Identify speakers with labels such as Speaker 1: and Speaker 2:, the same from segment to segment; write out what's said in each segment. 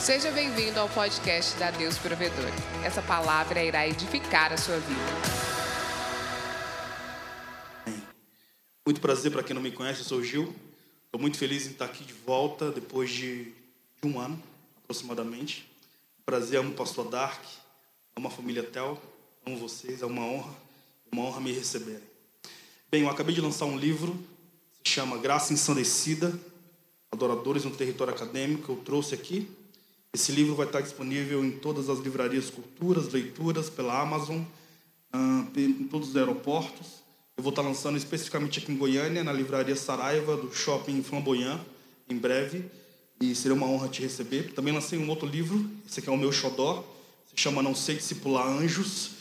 Speaker 1: Seja bem-vindo ao podcast da Deus Provedor. Essa palavra irá edificar a sua vida.
Speaker 2: Muito prazer para quem não me conhece, eu sou o Gil. Estou muito feliz em estar aqui de volta depois de, um ano, aproximadamente. Prazer, amo o pastor Dark, amo a família Tel, amo vocês, é uma honra, uma honra me receberem. Bem, eu acabei de lançar um livro, se chama Graça Ensandecida, Adoradores no Território Acadêmico, eu trouxe aqui. Esse livro vai estar disponível em todas as livrarias Culturas, Leituras, pela Amazon, ah, em todos os aeroportos. Eu vou estar lançando especificamente aqui em Goiânia, na livraria Saraiva, do shopping Flamboyant, em breve. E seria uma honra te receber. Também lancei um outro livro, esse aqui é o meu xodó, se chama Não Sei Discipular Anjos.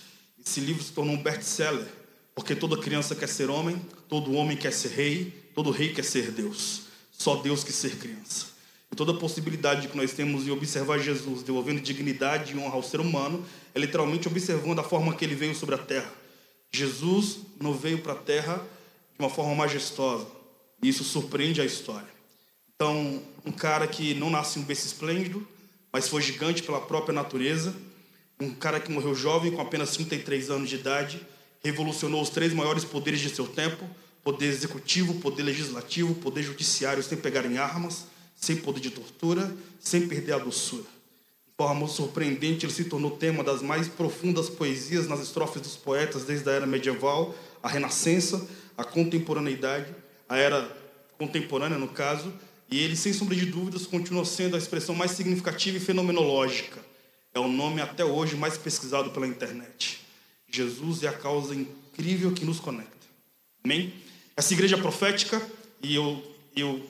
Speaker 2: Esse livro se tornou um best-seller, porque toda criança quer ser homem, todo homem quer ser rei, todo rei quer ser Deus. Só Deus quer ser criança. Toda possibilidade que nós temos de observar Jesus devolvendo dignidade e honra ao ser humano é literalmente observando a forma que ele veio sobre a terra. Jesus não veio para a terra de uma forma majestosa. E isso surpreende a história. Então, um cara que não nasce um berço esplêndido, mas foi gigante pela própria natureza, um cara que morreu jovem com apenas 33 anos de idade, revolucionou os três maiores poderes de seu tempo: poder executivo, poder legislativo, poder judiciário, sem pegar em armas sem poder de tortura, sem perder a doçura. De forma surpreendente, ele se tornou tema das mais profundas poesias nas estrofes dos poetas desde a era medieval, a renascença, a contemporaneidade, a era contemporânea, no caso, e ele, sem sombra de dúvidas, continua sendo a expressão mais significativa e fenomenológica. É o nome até hoje mais pesquisado pela internet. Jesus é a causa incrível que nos conecta. Amém? Essa igreja profética, e eu, eu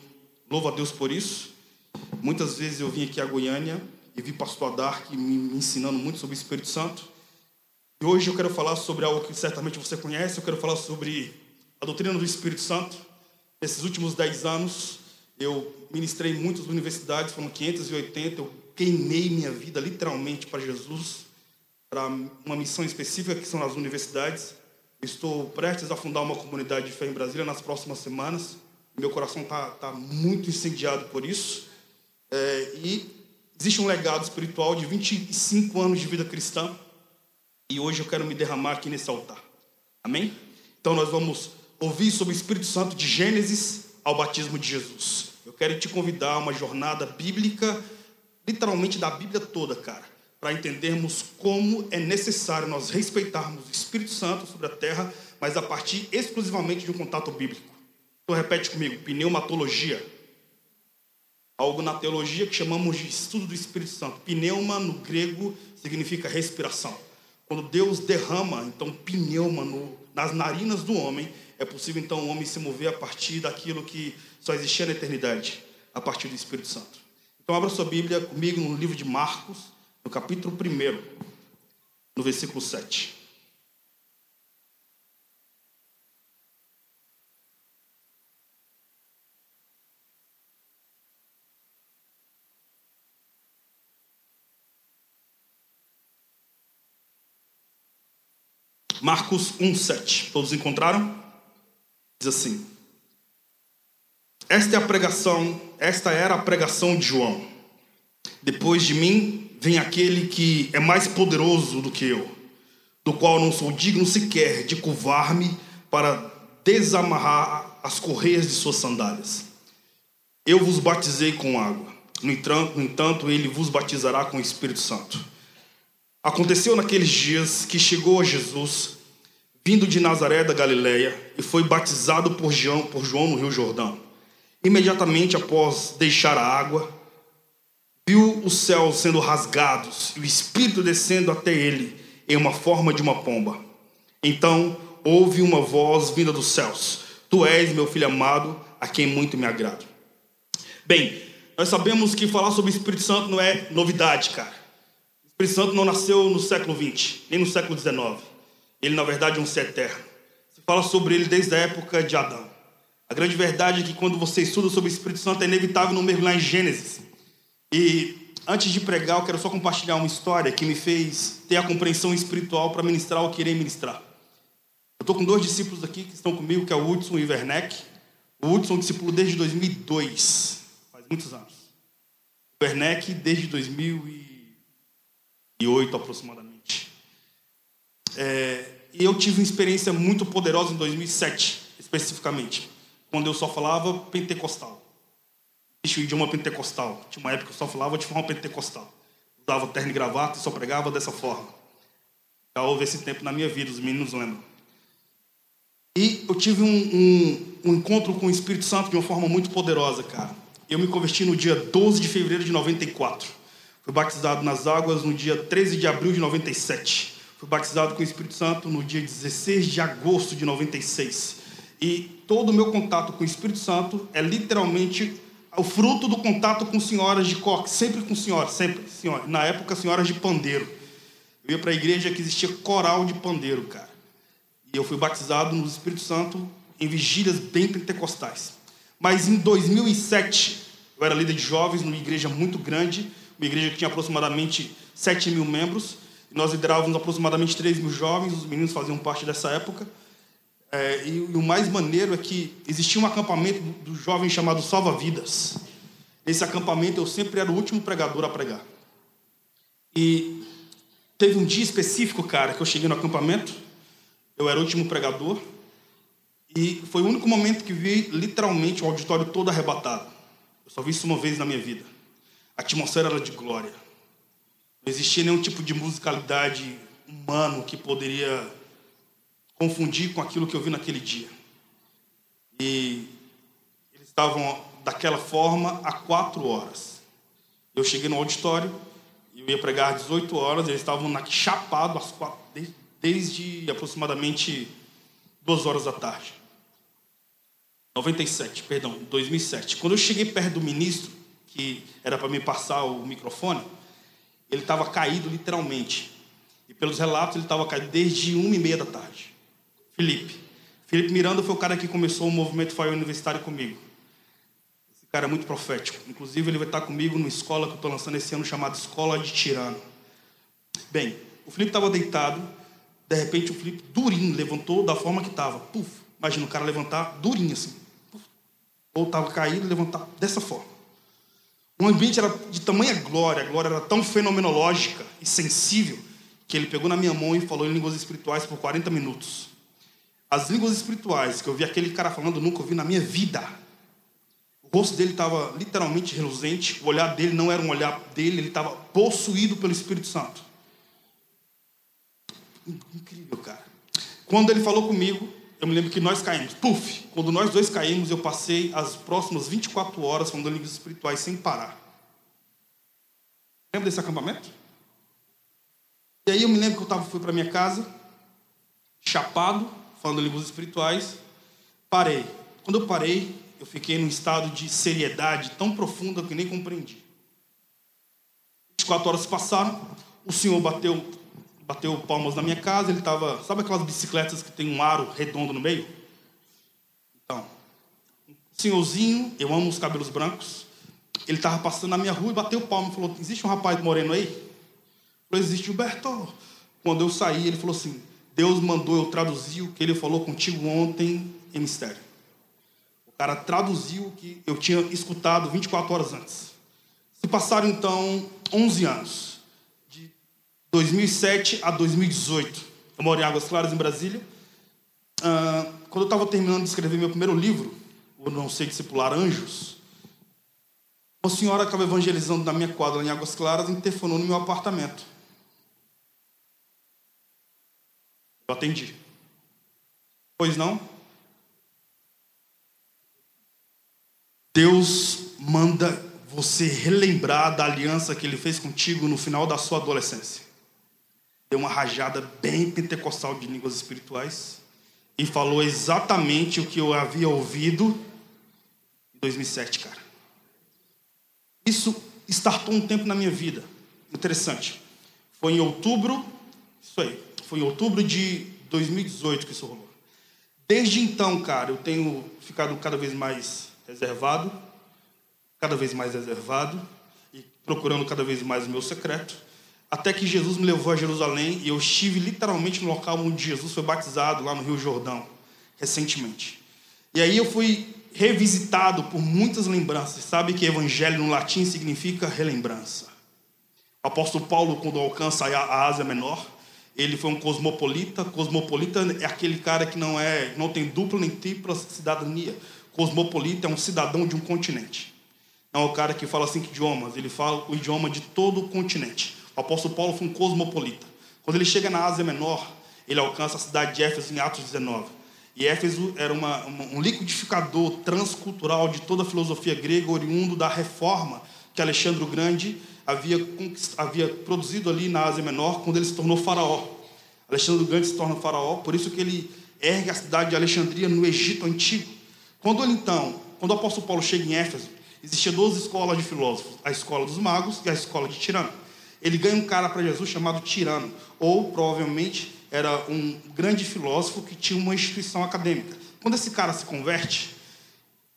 Speaker 2: Louvo a Deus por isso. Muitas vezes eu vim aqui a Goiânia e vi pastor Dark me ensinando muito sobre o Espírito Santo. E hoje eu quero falar sobre algo que certamente você conhece, eu quero falar sobre a doutrina do Espírito Santo. Nesses últimos 10 anos, eu ministrei em muitas universidades, foram 580, eu queimei minha vida literalmente para Jesus, para uma missão específica que são as universidades. Estou prestes a fundar uma comunidade de fé em Brasília nas próximas semanas. Meu coração está tá muito incendiado por isso. É, e existe um legado espiritual de 25 anos de vida cristã. E hoje eu quero me derramar aqui nesse altar. Amém? Então nós vamos ouvir sobre o Espírito Santo de Gênesis ao batismo de Jesus. Eu quero te convidar a uma jornada bíblica, literalmente da Bíblia toda, cara, para entendermos como é necessário nós respeitarmos o Espírito Santo sobre a terra, mas a partir exclusivamente de um contato bíblico. Então repete comigo, pneumatologia. Algo na teologia que chamamos de estudo do Espírito Santo. Pneuma no grego significa respiração. Quando Deus derrama, então pneuma no, nas narinas do homem, é possível então o homem se mover a partir daquilo que só existia na eternidade, a partir do Espírito Santo. Então abra sua Bíblia comigo no livro de Marcos, no capítulo 1, no versículo 7. Marcos 1,7. Todos encontraram? Diz assim: Esta é a pregação, esta era a pregação de João. Depois de mim vem aquele que é mais poderoso do que eu, do qual não sou digno sequer de curvar-me para desamarrar as correias de suas sandálias. Eu vos batizei com água. No entanto, ele vos batizará com o Espírito Santo. Aconteceu naqueles dias que chegou a Jesus, vindo de Nazaré da Galileia, e foi batizado por João, por João no Rio Jordão. Imediatamente após deixar a água, viu os céus sendo rasgados e o Espírito descendo até ele em uma forma de uma pomba. Então houve uma voz vinda dos céus: Tu és meu filho amado, a quem muito me agrado. Bem, nós sabemos que falar sobre o Espírito Santo não é novidade, cara. Espírito Santo não nasceu no século XX, nem no século XIX. Ele, na verdade, é um ser eterno. Se fala sobre ele desde a época de Adão. A grande verdade é que quando você estuda sobre o Espírito Santo, é inevitável não mergulhar em Gênesis. E antes de pregar, eu quero só compartilhar uma história que me fez ter a compreensão espiritual para ministrar o que irei ministrar. Eu estou com dois discípulos aqui que estão comigo, que é o Hudson e o Werneck. O Hudson é um discípulo desde 2002, faz muitos anos. Werneck desde 2008 aproximadamente. É, e eu tive uma experiência muito poderosa em 2007, especificamente, quando eu só falava pentecostal. Existe o idioma pentecostal. Tinha uma época que eu só falava de forma pentecostal. Usava terno e gravata e só pregava dessa forma. Já houve esse tempo na minha vida, os meninos lembram. E eu tive um, um, um encontro com o Espírito Santo de uma forma muito poderosa, cara. Eu me converti no dia 12 de fevereiro de 94. Fui batizado nas águas no dia 13 de abril de 97. Fui batizado com o Espírito Santo no dia 16 de agosto de 96. E todo o meu contato com o Espírito Santo é literalmente o fruto do contato com senhoras de coque, sempre com senhoras, sempre, senhora. Na época, senhoras de pandeiro. Eu ia para a igreja que existia coral de pandeiro, cara. E eu fui batizado no Espírito Santo em vigílias bem pentecostais. Mas em 2007, eu era líder de jovens numa igreja muito grande, uma igreja que tinha aproximadamente 7 mil membros. Nós liderávamos aproximadamente 3 mil jovens, os meninos faziam parte dessa época. É, e, o mais maneiro é que existia um acampamento do jovem chamado Salva Vidas. Nesse acampamento eu sempre era o último pregador a pregar. E teve um dia específico, cara, que eu cheguei no acampamento, eu era o último pregador, e foi o único momento que vi literalmente o auditório todo arrebatado. Eu só vi isso uma vez na minha vida. A atmosfera era de glória. Não existia nenhum tipo de musicalidade humano que poderia confundir com aquilo que eu vi naquele dia. E eles estavam daquela forma há quatro horas. Eu cheguei no auditório, eu ia pregar às 18 horas, eles estavam chapados desde aproximadamente duas horas da tarde. 97, perdão, 2007. Quando eu cheguei perto do ministro, que era para me passar o microfone, ele estava caído literalmente. E pelos relatos, ele estava caído desde uma e meia da tarde. Felipe. Felipe Miranda foi o cara que começou o movimento Fire Universitário comigo. Esse cara é muito profético. Inclusive, ele vai estar comigo numa escola que eu estou lançando esse ano chamada Escola de Tirano. Bem, o Felipe estava deitado, de repente o Felipe, durinho, levantou da forma que estava. Puf, imagina o cara levantar durinho assim. Puf. Ou estava caído levantar dessa forma. O ambiente era de tamanha glória, a glória era tão fenomenológica e sensível, que ele pegou na minha mão e falou em línguas espirituais por 40 minutos. As línguas espirituais que eu vi aquele cara falando, nunca ouvi na minha vida. O rosto dele estava literalmente reluzente, o olhar dele não era um olhar dele, ele estava possuído pelo Espírito Santo. Incrível, cara. Quando ele falou comigo, eu me lembro que nós caímos. Puf! Quando nós dois caímos, eu passei as próximas 24 horas falando línguas espirituais sem parar. Lembra desse acampamento? E aí eu me lembro que eu tava, fui para minha casa, chapado, falando línguas espirituais, parei. Quando eu parei, eu fiquei num estado de seriedade tão profunda que nem compreendi. 24 horas passaram, o senhor bateu, bateu palmas na minha casa, ele estava, sabe aquelas bicicletas que tem um aro redondo no meio? Então, senhorzinho, eu amo os cabelos brancos, ele estava passando na minha rua e bateu palma e falou: Existe um rapaz moreno aí? Eu falei: Existe, Gilberto. Quando eu saí, ele falou assim: Deus mandou eu traduzir o que ele falou contigo ontem em mistério. O cara traduziu o que eu tinha escutado 24 horas antes. Se passaram então 11 anos, 2007 a 2018. Eu moro em Águas Claras, em Brasília. Uh, quando eu estava terminando de escrever meu primeiro livro, o Não Sei Discipular Anjos, uma senhora estava evangelizando na minha quadra em Águas Claras e interfonou no meu apartamento. Eu atendi. Pois não? Deus manda você relembrar da aliança que ele fez contigo no final da sua adolescência. Deu uma rajada bem pentecostal de línguas espirituais e falou exatamente o que eu havia ouvido em 2007, cara. Isso startou um tempo na minha vida. Interessante. Foi em outubro, isso aí, foi em outubro de 2018 que isso rolou. Desde então, cara, eu tenho ficado cada vez mais reservado, cada vez mais reservado e procurando cada vez mais o meu secreto, até que Jesus me levou a Jerusalém e eu estive literalmente no local onde Jesus foi batizado, lá no Rio Jordão, recentemente. E aí eu fui revisitado por muitas lembranças. Sabe que evangelho no latim significa relembrança. O apóstolo Paulo, quando alcança a Ásia Menor, ele foi um cosmopolita. Cosmopolita é aquele cara que não é, não tem dupla nem tripla cidadania. Cosmopolita é um cidadão de um continente. Não é o cara que fala cinco idiomas, ele fala o idioma de todo o continente. O apóstolo Paulo foi um cosmopolita. Quando ele chega na Ásia Menor, ele alcança a cidade de Éfeso em Atos 19. E Éfeso era uma, uma, um liquidificador transcultural de toda a filosofia grega, oriundo da reforma que Alexandre o Grande havia, havia produzido ali na Ásia Menor quando ele se tornou faraó. Alexandre o Grande se torna faraó, por isso que ele ergue a cidade de Alexandria no Egito Antigo. Quando ele então, quando o apóstolo Paulo chega em Éfeso, existiam duas escolas de filósofos, a escola dos magos e a escola de Tirano. Ele ganha um cara para Jesus chamado Tirano, ou provavelmente era um grande filósofo que tinha uma instituição acadêmica. Quando esse cara se converte,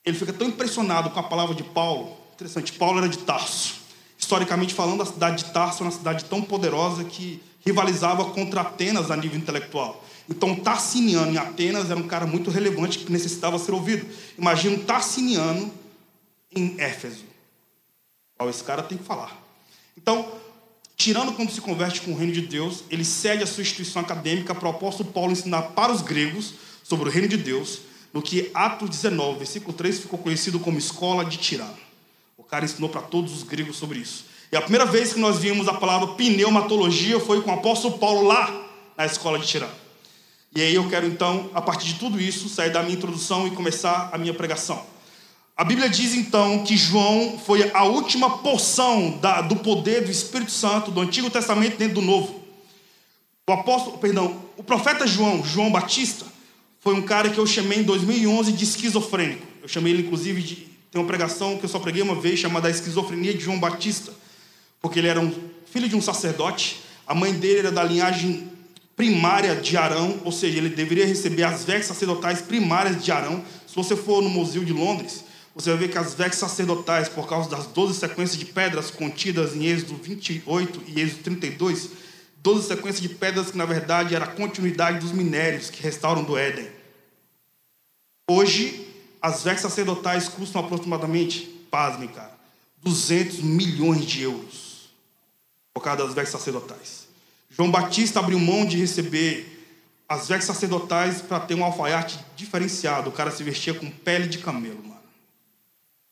Speaker 2: ele fica tão impressionado com a palavra de Paulo. Interessante, Paulo era de Tarso. Historicamente falando, a cidade de Tarso era uma cidade tão poderosa que rivalizava contra Atenas a nível intelectual. Então, Tarsiniano em Atenas era um cara muito relevante que necessitava ser ouvido. Imagina um Tarsiniano em Éfeso. Esse cara tem que falar. Então, tirando quando se converte com o reino de Deus, ele cede a sua instituição acadêmica para o apóstolo Paulo ensinar para os gregos sobre o reino de Deus, no que Atos 19, versículo 3, ficou conhecido como escola de Tirano. O cara ensinou para todos os gregos sobre isso. E a primeira vez que nós vimos a palavra pneumatologia foi com o apóstolo Paulo lá na escola de Tirano. E aí eu quero então, a partir de tudo isso, sair da minha introdução e começar a minha pregação. A Bíblia diz então que João foi a última porção da, do poder do Espírito Santo do Antigo Testamento dentro do Novo. O apóstolo, perdão, o profeta João, João Batista, foi um cara que eu chamei em 2011 de esquizofrênico. Eu chamei ele inclusive de tem uma pregação que eu só preguei uma vez chamada a esquizofrenia de João Batista, porque ele era um filho de um sacerdote, a mãe dele era da linhagem primária de Arão, ou seja, ele deveria receber as vestes sacerdotais primárias de Arão. Se você for no Museu de Londres, você vai ver que as vestes sacerdotais, por causa das 12 sequências de pedras contidas em Êxodo 28 e Êxodo 32, 12 sequências de pedras que, na verdade, era a continuidade dos minérios que restauram do Éden. Hoje, as vestes sacerdotais custam aproximadamente, pasmem, cara, 200 milhões de euros por causa das vestes sacerdotais. João Batista abriu mão de receber as vestes sacerdotais para ter um alfaiate diferenciado. O cara se vestia com pele de camelo.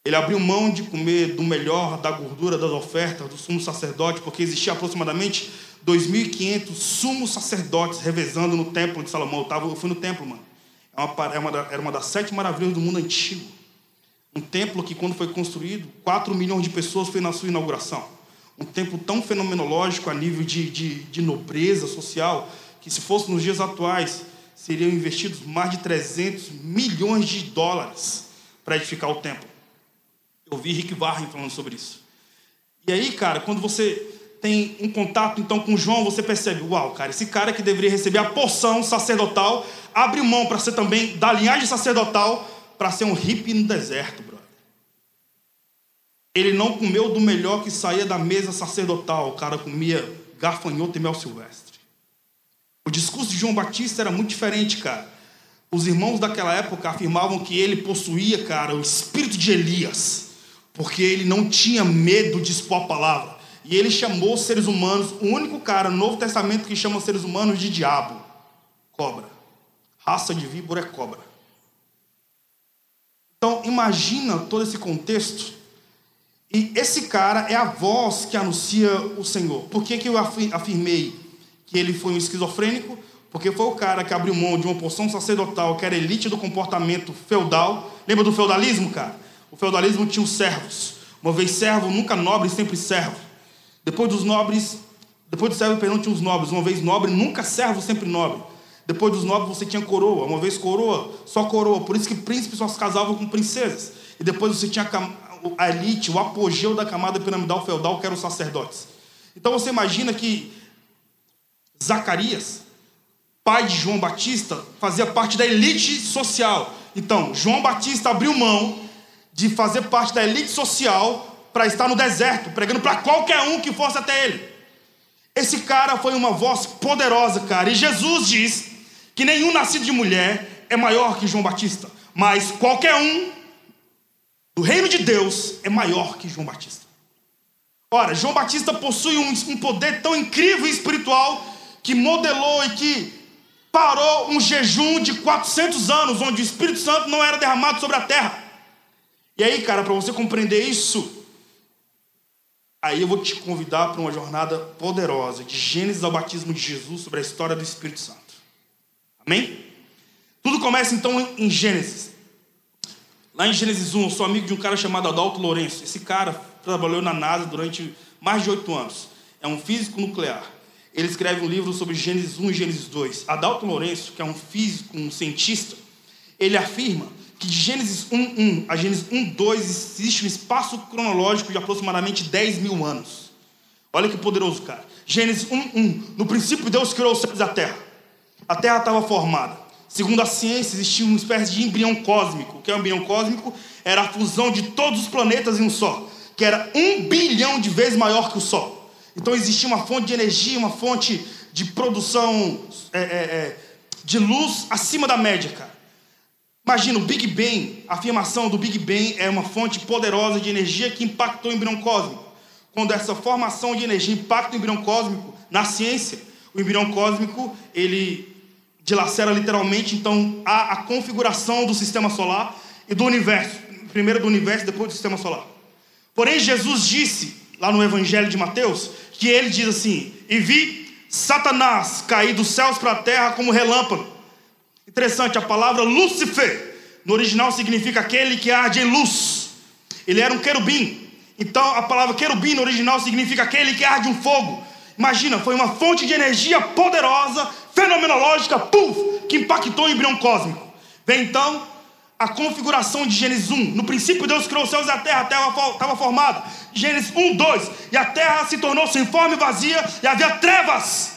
Speaker 2: Ele abriu mão de comer do melhor da gordura das ofertas do sumo sacerdote, porque existia aproximadamente 2.500 sumos sacerdotes revezando no templo de Salomão. Eu, tava, eu fui no templo, mano. É uma, é uma, era uma das sete maravilhas do mundo antigo. Um templo que, quando foi construído, 4 milhões de pessoas foi na sua inauguração. Um templo tão fenomenológico a nível de, de, de nobreza social, que se fosse nos dias atuais, seriam investidos mais de 300 milhões de dólares para edificar o templo. Eu vi Rick Warren falando sobre isso. E aí, cara, quando você tem um contato então com João, você percebe, uau, cara, esse cara que deveria receber a porção sacerdotal, abre mão para ser também da linhagem sacerdotal, para ser um hippie no deserto, brother. Ele não comeu do melhor que saía da mesa sacerdotal, o cara comia gafanhoto e mel silvestre. O discurso de João Batista era muito diferente, cara. Os irmãos daquela época afirmavam que ele possuía, cara, o espírito de Elias porque ele não tinha medo de expor a palavra. E ele chamou os seres humanos, o único cara no Novo Testamento que chama os seres humanos de diabo, cobra. Raça de víbora é cobra. Então, imagina todo esse contexto. E esse cara é a voz que anuncia o Senhor. Por que, que eu afirmei que ele foi um esquizofrênico? Porque foi o cara que abriu mão de uma porção sacerdotal, que era elite do comportamento feudal. Lembra do feudalismo, cara? O feudalismo tinha os servos. Uma vez servo, nunca nobre, sempre servo. Depois dos nobres, depois do servo, perdão, tinha os nobres. Uma vez nobre, nunca servo, sempre nobre. Depois dos nobres, você tinha coroa. Uma vez coroa, só coroa. Por isso que príncipes só se casavam com princesas. E depois você tinha a elite, o apogeu da camada piramidal feudal, que eram os sacerdotes. Então você imagina que Zacarias, pai de João Batista, fazia parte da elite social. Então, João Batista abriu mão de fazer parte da elite social para estar no deserto, pregando para qualquer um que fosse até ele. Esse cara foi uma voz poderosa, cara. E Jesus diz que nenhum nascido de mulher é maior que João Batista, mas qualquer um do reino de Deus é maior que João Batista. Ora, João Batista possui um, um poder tão incrível e espiritual que modelou e que parou um jejum de 400 anos, onde o Espírito Santo não era derramado sobre a terra. E aí, cara, para você compreender isso, aí eu vou te convidar para uma jornada poderosa de Gênesis ao batismo de Jesus sobre a história do Espírito Santo. Amém? Tudo começa então em Gênesis. Lá em Gênesis 1, eu sou amigo de um cara chamado Adalto Lourenço. Esse cara trabalhou na NASA durante mais de oito anos. É um físico nuclear. Ele escreve um livro sobre Gênesis 1 e Gênesis 2. Adalto Lourenço, que é um físico, um cientista, ele afirma que de Gênesis 1.1 a Gênesis 1.2 existe um espaço cronológico de aproximadamente 10 mil anos. Olha que poderoso, cara. Gênesis 1.1. No princípio, Deus criou os céus e a terra. A terra estava formada. Segundo a ciência, existia uma espécie de embrião cósmico. O que é um embrião cósmico? Era a fusão de todos os planetas em um só, que era um bilhão de vezes maior que o Sol. Então existia uma fonte de energia, uma fonte de produção é, é, é, de luz acima da média, cara. Imagina o Big Bang, a afirmação do Big Bang é uma fonte poderosa de energia que impactou o embrião cósmico. Quando essa formação de energia impacta o embrião cósmico, na ciência, o embrião cósmico ele dilacera literalmente, então há a configuração do sistema solar e do universo. Primeiro do universo, depois do sistema solar. Porém, Jesus disse, lá no Evangelho de Mateus, que ele diz assim: E vi Satanás cair dos céus para a terra como relâmpago. Interessante, a palavra Lúcifer, no original significa aquele que arde em luz. Ele era um querubim. Então, a palavra querubim no original significa aquele que arde um fogo. Imagina, foi uma fonte de energia poderosa, fenomenológica, puf, que impactou o embrião cósmico. Vem então a configuração de Gênesis 1. No princípio, Deus criou os céus e a terra, a terra estava formada. Gênesis 1, 2. E a terra se tornou sem forma e vazia, e havia trevas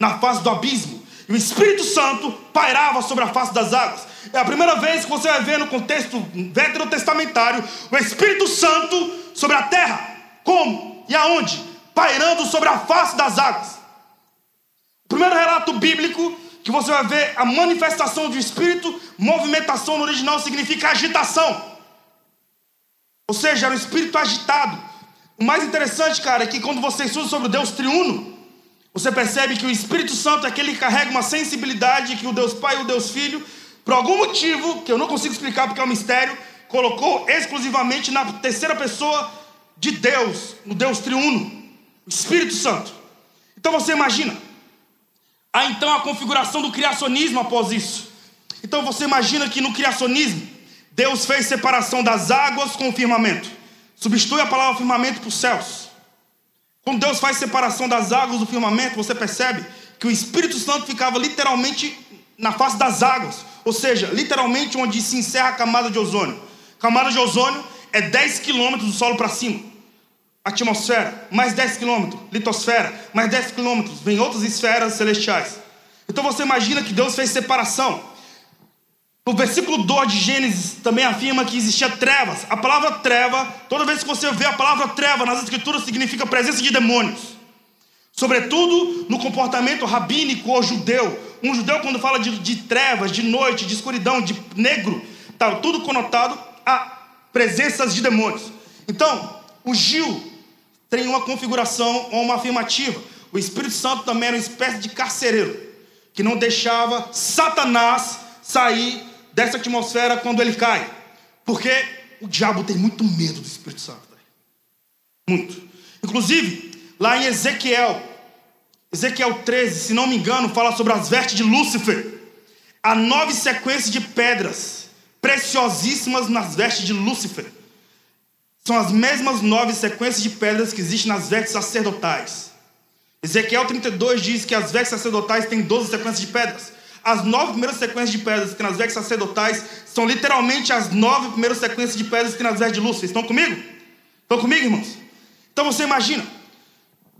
Speaker 2: na face do abismo e o Espírito Santo pairava sobre a face das águas. É a primeira vez que você vai ver no contexto veterotestamentário o Espírito Santo sobre a terra. Como e aonde? Pairando sobre a face das águas. O primeiro relato bíblico que você vai ver a manifestação do Espírito, movimentação no original significa agitação. Ou seja, era um espírito agitado. O mais interessante, cara, é que quando você estuda sobre o Deus triuno, você percebe que o Espírito Santo é aquele que carrega uma sensibilidade que o Deus Pai e o Deus Filho, por algum motivo, que eu não consigo explicar porque é um mistério, colocou exclusivamente na terceira pessoa de Deus, no Deus triuno, o Espírito Santo. Então você imagina. Há então a configuração do criacionismo após isso. Então você imagina que no criacionismo, Deus fez separação das águas com o firmamento. Substitui a palavra firmamento por céus. Quando Deus faz separação das águas do firmamento, você percebe que o Espírito Santo ficava literalmente na face das águas, ou seja, literalmente onde se encerra a camada de ozônio. Camada de ozônio é 10 quilômetros do solo para cima. Atmosfera, mais 10 quilômetros. Litosfera, mais 10 quilômetros. Vem outras esferas celestiais. Então você imagina que Deus fez separação. O versículo 2 de Gênesis também afirma que existia trevas. A palavra treva, toda vez que você vê a palavra treva nas escrituras, significa presença de demônios. Sobretudo no comportamento rabínico ou judeu. Um judeu, quando fala de, de trevas, de noite, de escuridão, de negro, está tudo conotado a presenças de demônios. Então, o Gil tem uma configuração ou uma afirmativa. O Espírito Santo também era uma espécie de carcereiro, que não deixava Satanás sair dessa atmosfera quando ele cai. Porque o diabo tem muito medo do Espírito Santo. Muito. Inclusive, lá em Ezequiel, Ezequiel 13, se não me engano, fala sobre as vestes de Lúcifer. Há nove sequências de pedras preciosíssimas nas vestes de Lúcifer. São as mesmas nove sequências de pedras que existem nas vestes sacerdotais. Ezequiel 32 diz que as vestes sacerdotais têm 12 sequências de pedras. As nove primeiras sequências de pedras que nas vestes sacerdotais são literalmente as nove primeiras sequências de pedras que nas vestes de luz. Vocês estão comigo? Estão comigo, irmãos? Então você imagina.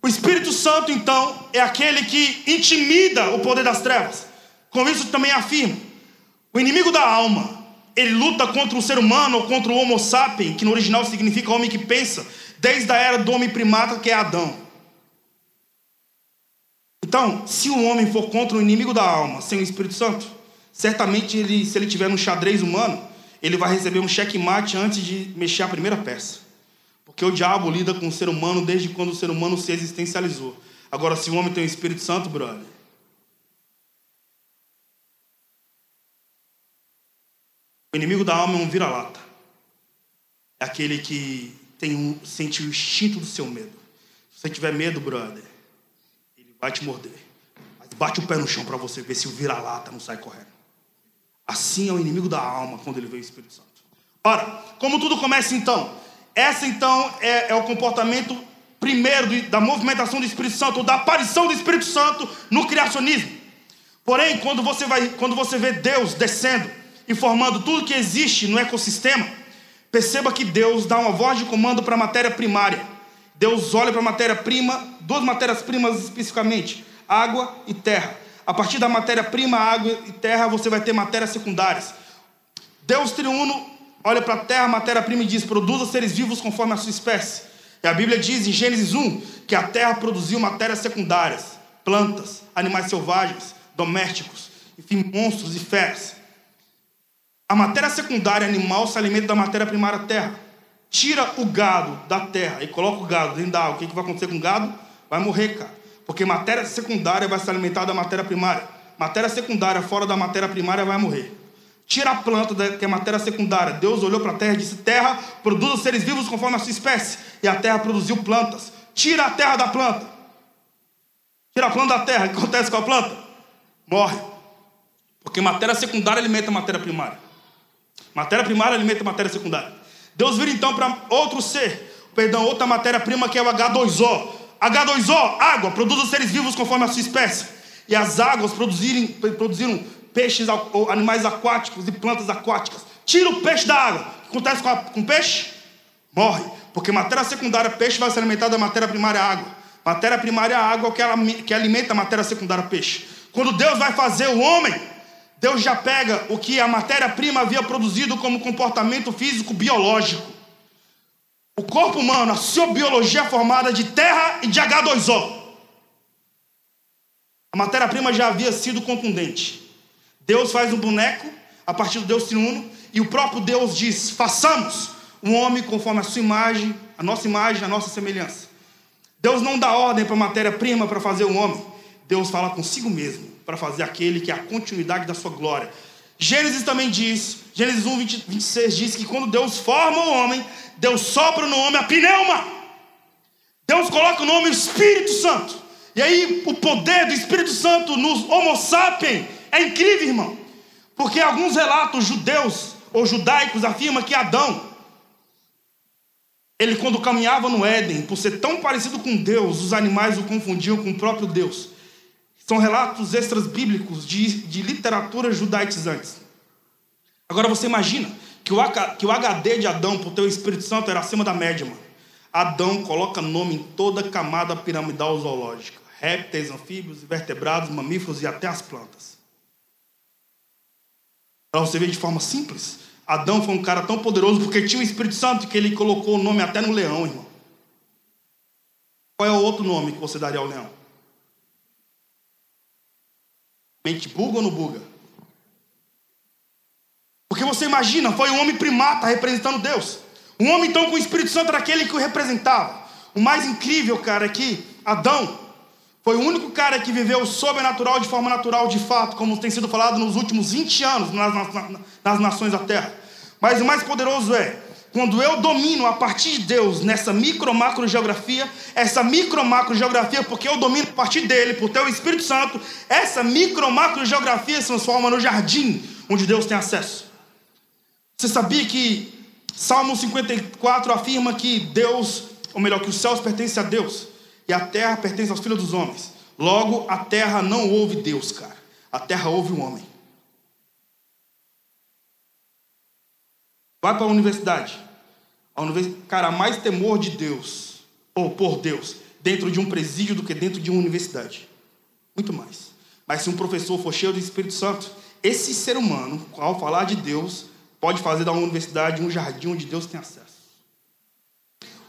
Speaker 2: O Espírito Santo, então, é aquele que intimida o poder das trevas. Com isso também afirma: o inimigo da alma, ele luta contra o ser humano ou contra o Homo sapiens, que no original significa homem que pensa, desde a era do homem primata, que é Adão. Então, se o homem for contra o inimigo da alma, sem o Espírito Santo, certamente ele, se ele tiver no xadrez humano, ele vai receber um checkmate antes de mexer a primeira peça. Porque o diabo lida com o ser humano desde quando o ser humano se existencializou. Agora, se o homem tem o Espírito Santo, brother. O inimigo da alma é um vira-lata. É aquele que tem um, sente o instinto do seu medo. Se você tiver medo, brother, vai te morder. Mas bate o pé no chão para você ver se o vira-lata não sai correndo. Assim é o inimigo da alma quando ele vê o Espírito Santo. Ora, como tudo começa então? Essa então é, é o comportamento primeiro da movimentação do Espírito Santo, ou da aparição do Espírito Santo no criacionismo. Porém, quando você, vai, quando você vê Deus descendo e formando tudo que existe no ecossistema, perceba que Deus dá uma voz de comando para a matéria primária. Deus olha para a matéria-prima, duas matérias-primas especificamente, água e terra. A partir da matéria-prima, água e terra, você vai ter matérias secundárias. Deus triuno olha para a terra, matéria-prima, e diz: produza seres vivos conforme a sua espécie. E a Bíblia diz em Gênesis 1 que a terra produziu matérias secundárias, plantas, animais selvagens, domésticos, enfim, monstros e feras. A matéria secundária animal se alimenta da matéria primária terra. Tira o gado da terra e coloca o gado dentro da água. O que, que vai acontecer com o gado? Vai morrer, cara. Porque matéria secundária vai se alimentar da matéria primária. Matéria secundária fora da matéria primária vai morrer. Tira a planta, que é matéria secundária. Deus olhou para a terra e disse: Terra, produza seres vivos conforme a sua espécie. E a terra produziu plantas. Tira a terra da planta. Tira a planta da terra. O que acontece com a planta? Morre. Porque matéria secundária alimenta matéria primária. Matéria primária alimenta matéria secundária. Deus vira então para outro ser, perdão, outra matéria-prima que é o H2O. H2O, água, produz seres vivos conforme a sua espécie. E as águas produzirem, produziram peixes, animais aquáticos e plantas aquáticas. Tira o peixe da água. O que acontece com, a, com o peixe? Morre. Porque matéria secundária, peixe vai se alimentar da matéria primária, água. Matéria primária, água, que, ela, que alimenta a matéria secundária, peixe. Quando Deus vai fazer o homem, Deus já pega o que a matéria-prima havia produzido como comportamento físico biológico. O corpo humano, a sua biologia é formada de terra e de H2O. A matéria-prima já havia sido contundente. Deus faz um boneco a partir do Deus triuno e o próprio Deus diz: façamos um homem conforme a sua imagem, a nossa imagem, a nossa semelhança. Deus não dá ordem para a matéria-prima para fazer um homem. Deus fala consigo mesmo para fazer aquele que é a continuidade da sua glória. Gênesis também diz, Gênesis 1, 20, 26 diz que quando Deus forma o homem, Deus sopra no homem a pneuma. Deus coloca o nome Espírito Santo. E aí o poder do Espírito Santo nos Homo sapiens é incrível, irmão. Porque alguns relatos judeus ou judaicos afirmam que Adão, ele quando caminhava no Éden, por ser tão parecido com Deus, os animais o confundiam com o próprio Deus. São relatos extras bíblicos de, de literatura judaicizantes. Agora você imagina que o, que o HD de Adão, por ter o Espírito Santo, era acima da média, mano. Adão coloca nome em toda a camada piramidal zoológica: répteis, anfíbios, vertebrados, mamíferos e até as plantas. Para você ver de forma simples, Adão foi um cara tão poderoso porque tinha o Espírito Santo que ele colocou o nome até no leão, irmão. Qual é o outro nome que você daria ao leão? Mente buga ou não buga? Porque você imagina, foi um homem primata representando Deus. Um homem então com o Espírito Santo era aquele que o representava. O mais incrível, cara, é que Adão foi o único cara que viveu sobrenatural de forma natural, de fato, como tem sido falado nos últimos 20 anos nas, nas, nas nações da terra. Mas o mais poderoso é, quando eu domino a partir de Deus nessa micro macro geografia, essa micro macro geografia, porque eu domino a partir dele, por ter o Espírito Santo, essa micro macro geografia se transforma no jardim onde Deus tem acesso. Você sabia que Salmo 54 afirma que Deus, ou melhor, que os céus pertencem a Deus? e a terra pertence aos filhos dos homens. Logo, a terra não ouve Deus, cara. A terra ouve o homem. Vai para a universidade. Cara, mais temor de Deus, ou por Deus, dentro de um presídio do que dentro de uma universidade. Muito mais. Mas se um professor for cheio do Espírito Santo, esse ser humano, ao falar de Deus, pode fazer da universidade um jardim onde Deus tem acesso.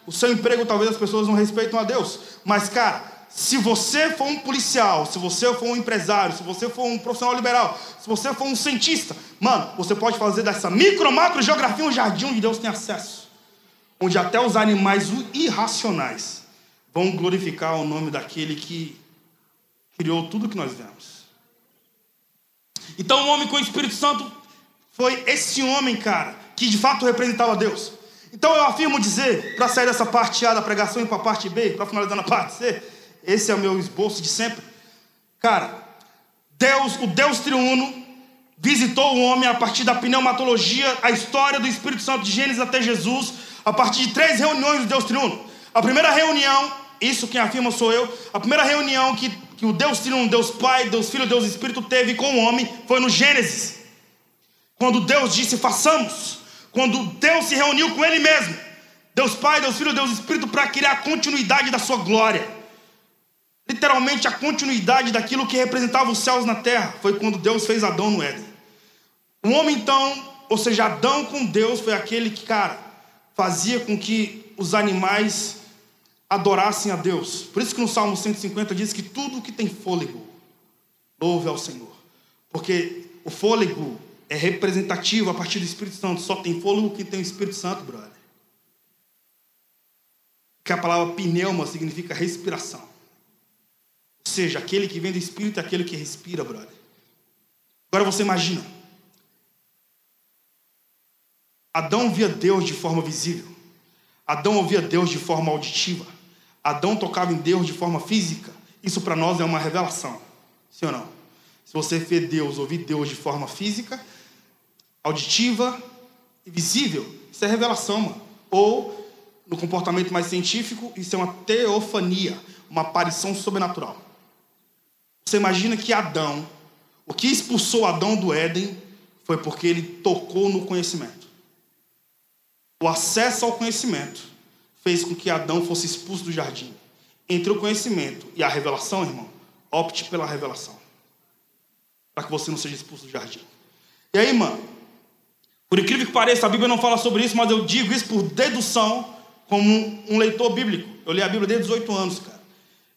Speaker 2: O seu emprego, talvez as pessoas não respeitam a Deus. Mas, cara, se você for um policial, se você for um empresário, se você for um profissional liberal, se você for um cientista, mano, você pode fazer dessa micro, macro geografia um jardim onde Deus tem acesso. Onde até os animais irracionais vão glorificar o nome daquele que criou tudo que nós vemos. Então, o homem com o Espírito Santo foi esse homem, cara, que de fato representava Deus. Então, eu afirmo dizer, para sair dessa parte A da pregação e para a parte B, para finalizar na parte C, esse é o meu esboço de sempre. Cara, Deus, o Deus triuno, visitou o homem a partir da pneumatologia, a história do Espírito Santo de Gênesis até Jesus, a partir de três reuniões do Deus triuno. A primeira reunião, isso quem afirma sou eu, a primeira reunião que, que o Deus triuno, Deus Pai, Deus Filho, Deus Espírito teve com o homem foi no Gênesis. Quando Deus disse façamos, quando Deus se reuniu com ele mesmo, Deus Pai, Deus Filho, Deus Espírito, para criar a continuidade da sua glória literalmente a continuidade daquilo que representava os céus na terra. Foi quando Deus fez Adão no Éden. O homem, então, ou seja, Adão com Deus foi aquele que, cara, fazia com que os animais adorassem a Deus. Por isso que no Salmo 150 diz que tudo que tem fôlego louve ao Senhor. Porque o fôlego é representativo a partir do Espírito Santo. Só tem fôlego quem tem o Espírito Santo, brother. Que a palavra pneuma significa respiração seja, aquele que vem do Espírito é aquele que respira, brother. Agora você imagina. Adão via Deus de forma visível. Adão ouvia Deus de forma auditiva. Adão tocava em Deus de forma física. Isso para nós é uma revelação. Sim ou não? Se você vê Deus, ouvir Deus de forma física, auditiva e visível, isso é revelação, mano. Ou, no comportamento mais científico, isso é uma teofania, uma aparição sobrenatural. Você imagina que Adão, o que expulsou Adão do Éden foi porque ele tocou no conhecimento. O acesso ao conhecimento fez com que Adão fosse expulso do jardim. Entre o conhecimento e a revelação, irmão, opte pela revelação. Para que você não seja expulso do jardim. E aí, mano, por incrível que pareça, a Bíblia não fala sobre isso, mas eu digo isso por dedução, como um leitor bíblico. Eu li a Bíblia desde 18 anos, cara.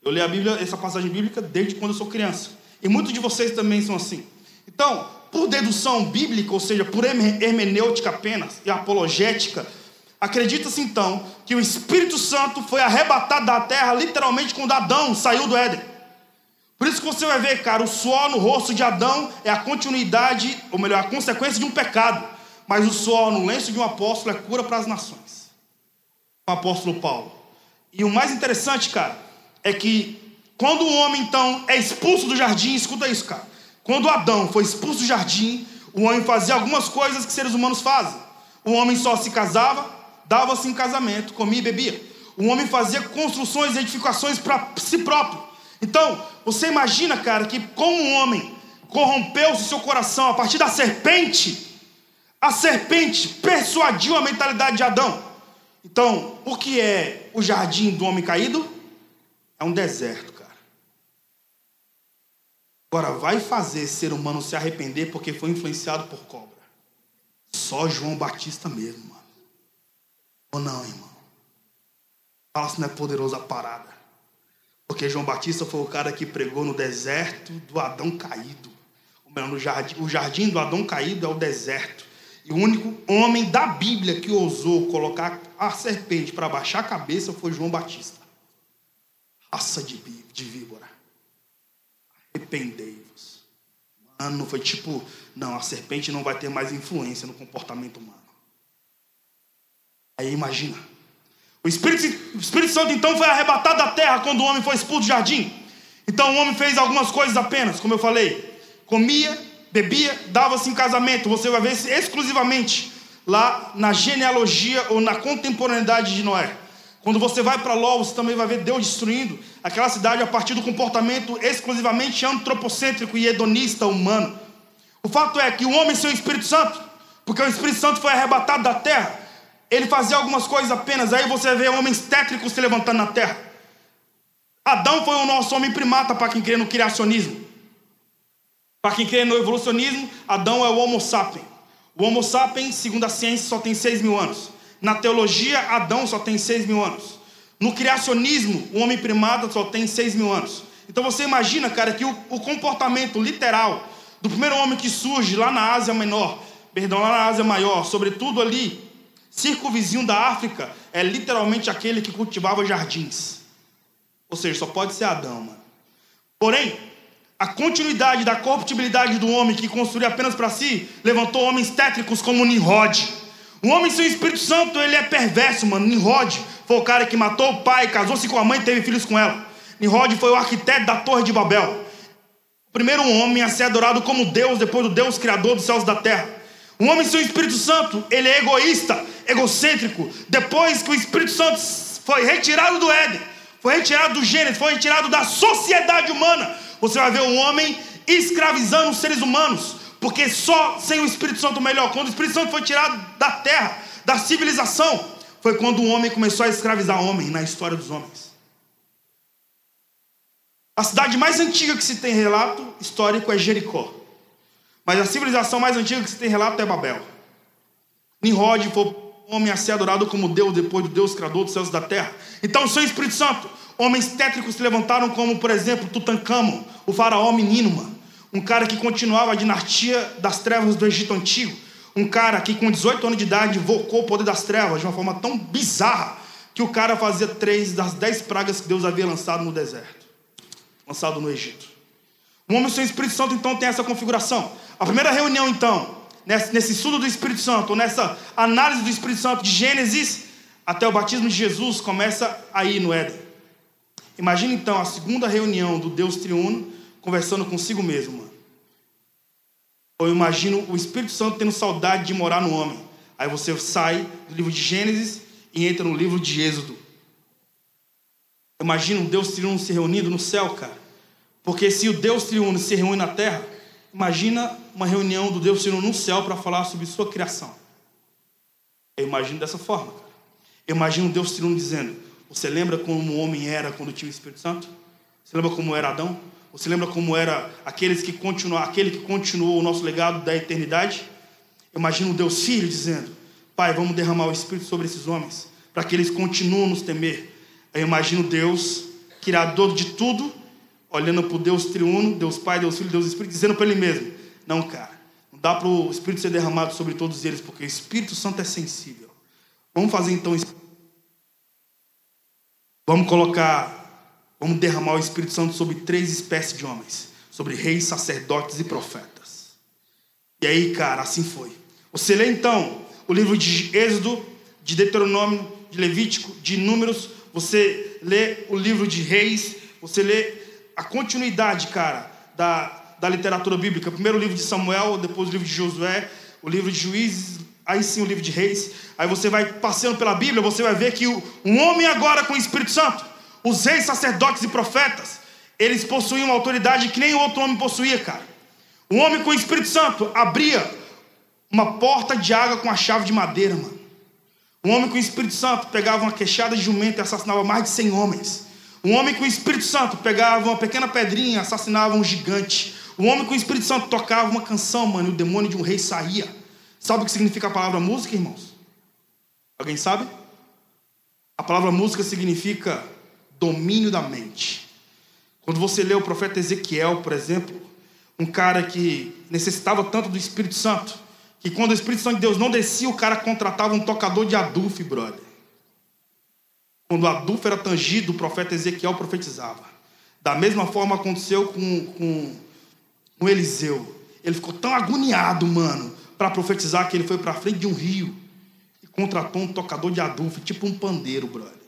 Speaker 2: Eu leio a Bíblia, essa passagem bíblica, desde quando eu sou criança. E muitos de vocês também são assim. Então, por dedução bíblica, ou seja, por hermenêutica apenas e apologética, acredita-se então que o Espírito Santo foi arrebatado da terra literalmente quando Adão saiu do Éden. Por isso que você vai ver, cara, o suor no rosto de Adão é a continuidade, ou melhor, a consequência de um pecado. Mas o suor no lenço de um apóstolo é cura para as nações. O apóstolo Paulo. E o mais interessante, cara, é que quando o homem então é expulso do jardim, escuta isso, cara. Quando Adão foi expulso do jardim, o homem fazia algumas coisas que seres humanos fazem. O homem só se casava, dava-se em casamento, comia e bebia. O homem fazia construções e edificações para si próprio. Então, você imagina, cara, que como um homem corrompeu-se seu coração a partir da serpente, a serpente persuadiu a mentalidade de Adão. Então, o que é o jardim do homem caído? É um deserto, cara. Agora, vai fazer ser humano se arrepender porque foi influenciado por cobra. Só João Batista mesmo, mano. Ou não, irmão? Fala se não é poderoso a parada. Porque João Batista foi o cara que pregou no deserto do Adão caído. No jardim, o jardim do Adão caído é o deserto. E o único homem da Bíblia que ousou colocar a serpente para baixar a cabeça foi João Batista raça de, de víbora. Arrependei-vos. Mano, foi tipo, não, a serpente não vai ter mais influência no comportamento humano. Aí imagina. O Espírito, o Espírito Santo então foi arrebatado da terra quando o homem foi expulso do jardim. Então o homem fez algumas coisas apenas, como eu falei. Comia, bebia, dava-se em casamento. Você vai ver exclusivamente lá na genealogia ou na contemporaneidade de Noé. Quando você vai para Ló, você também vai ver Deus destruindo aquela cidade a partir do comportamento exclusivamente antropocêntrico e hedonista humano. O fato é que o homem sem o Espírito Santo, porque o Espírito Santo foi arrebatado da terra, ele fazia algumas coisas apenas, aí você vê homens tétricos se levantando na terra. Adão foi o nosso homem primata para quem crê no criacionismo. Para quem crê no evolucionismo, Adão é o Homo sapiens. O Homo sapiens, segundo a ciência, só tem 6 mil anos. Na teologia, Adão só tem 6 mil anos. No criacionismo, o homem primata só tem 6 mil anos. Então você imagina, cara, que o, o comportamento literal do primeiro homem que surge lá na Ásia Menor, perdão, lá na Ásia Maior, sobretudo ali, circunvizinho da África, é literalmente aquele que cultivava jardins. Ou seja, só pode ser Adão, mano. Porém, a continuidade da corruptibilidade do homem que construiu apenas para si levantou homens tétricos como Nimrod. O homem sem o Espírito Santo, ele é perverso, mano. Nimrod foi o cara que matou o pai, casou-se com a mãe e teve filhos com ela. Nimrod foi o arquiteto da Torre de Babel. O primeiro homem a ser adorado como Deus, depois do Deus criador dos céus e da terra. Um homem sem o Espírito Santo, ele é egoísta, egocêntrico. Depois que o Espírito Santo foi retirado do Éden, foi retirado do Gênesis, foi retirado da sociedade humana, você vai ver um homem escravizando os seres humanos, porque só sem o Espírito Santo melhor. Quando o Espírito Santo foi tirado da terra, da civilização, foi quando o homem começou a escravizar o homem na história dos homens. A cidade mais antiga que se tem relato histórico é Jericó. Mas a civilização mais antiga que se tem relato é Babel. Nimrod foi homem a ser adorado como Deus depois do Deus criador dos céus e da terra. Então, seu Espírito Santo, homens tétricos se levantaram como, por exemplo, Tutankhamon, o faraó menino, mano. Um cara que continuava a dinastia das trevas do Egito Antigo. Um cara que com 18 anos de idade invocou o poder das trevas de uma forma tão bizarra que o cara fazia três das dez pragas que Deus havia lançado no deserto lançado no Egito. O homem sem Espírito Santo, então, tem essa configuração. A primeira reunião, então, nesse estudo do Espírito Santo, nessa análise do Espírito Santo de Gênesis até o batismo de Jesus, começa aí no Éden. Imagina, então, a segunda reunião do Deus triuno conversando consigo mesmo, mano. Ou eu imagino o Espírito Santo tendo saudade de morar no homem. Aí você sai do livro de Gênesis e entra no livro de Êxodo. Imagina um Deus triuno se reunindo no céu, cara. Porque se o Deus triuno se reúne na terra, imagina uma reunião do Deus triuno no céu para falar sobre sua criação. Eu imagino dessa forma, cara. Eu imagino Deus triuno dizendo: Você lembra como o homem era quando tinha o Espírito Santo? Você lembra como era Adão? Você lembra como era aqueles que continuam, aquele que continuou o nosso legado da eternidade? Eu imagino Deus Filho dizendo: Pai, vamos derramar o Espírito sobre esses homens, para que eles continuem nos temer, eu imagino Deus, criador de tudo, olhando para o Deus triuno, Deus Pai, Deus Filho, Deus Espírito, dizendo para ele mesmo: Não, cara, não dá para o Espírito ser derramado sobre todos eles, porque o Espírito Santo é sensível. Vamos fazer então. Vamos colocar, vamos derramar o Espírito Santo sobre três espécies de homens: sobre reis, sacerdotes e profetas. E aí, cara, assim foi. Você lê então o livro de Êxodo, de Deuteronômio, de Levítico, de Números, você lê o livro de Reis, você lê a continuidade, cara, da, da literatura bíblica. Primeiro o livro de Samuel, depois o livro de Josué, o livro de Juízes, aí sim o livro de Reis. Aí você vai passeando pela Bíblia, você vai ver que um homem agora com o Espírito Santo, os reis, sacerdotes e profetas, eles possuíam uma autoridade que nem outro homem possuía, cara. Um homem com o Espírito Santo abria uma porta de água com a chave de madeira, mano. Um homem com o Espírito Santo pegava uma queixada de jumento e assassinava mais de 100 homens. Um homem com o Espírito Santo pegava uma pequena pedrinha e assassinava um gigante. Um homem com o Espírito Santo tocava uma canção, mano, e o demônio de um rei saía. Sabe o que significa a palavra música, irmãos? Alguém sabe? A palavra música significa domínio da mente. Quando você lê o profeta Ezequiel, por exemplo, um cara que necessitava tanto do Espírito Santo, que quando o Espírito Santo de Deus não descia, o cara contratava um tocador de adulf, brother. Quando o adulf era tangido, o profeta Ezequiel profetizava. Da mesma forma aconteceu com, com, com Eliseu. Ele ficou tão agoniado, mano, para profetizar que ele foi para frente de um rio e contratou um tocador de adulf, tipo um pandeiro, brother.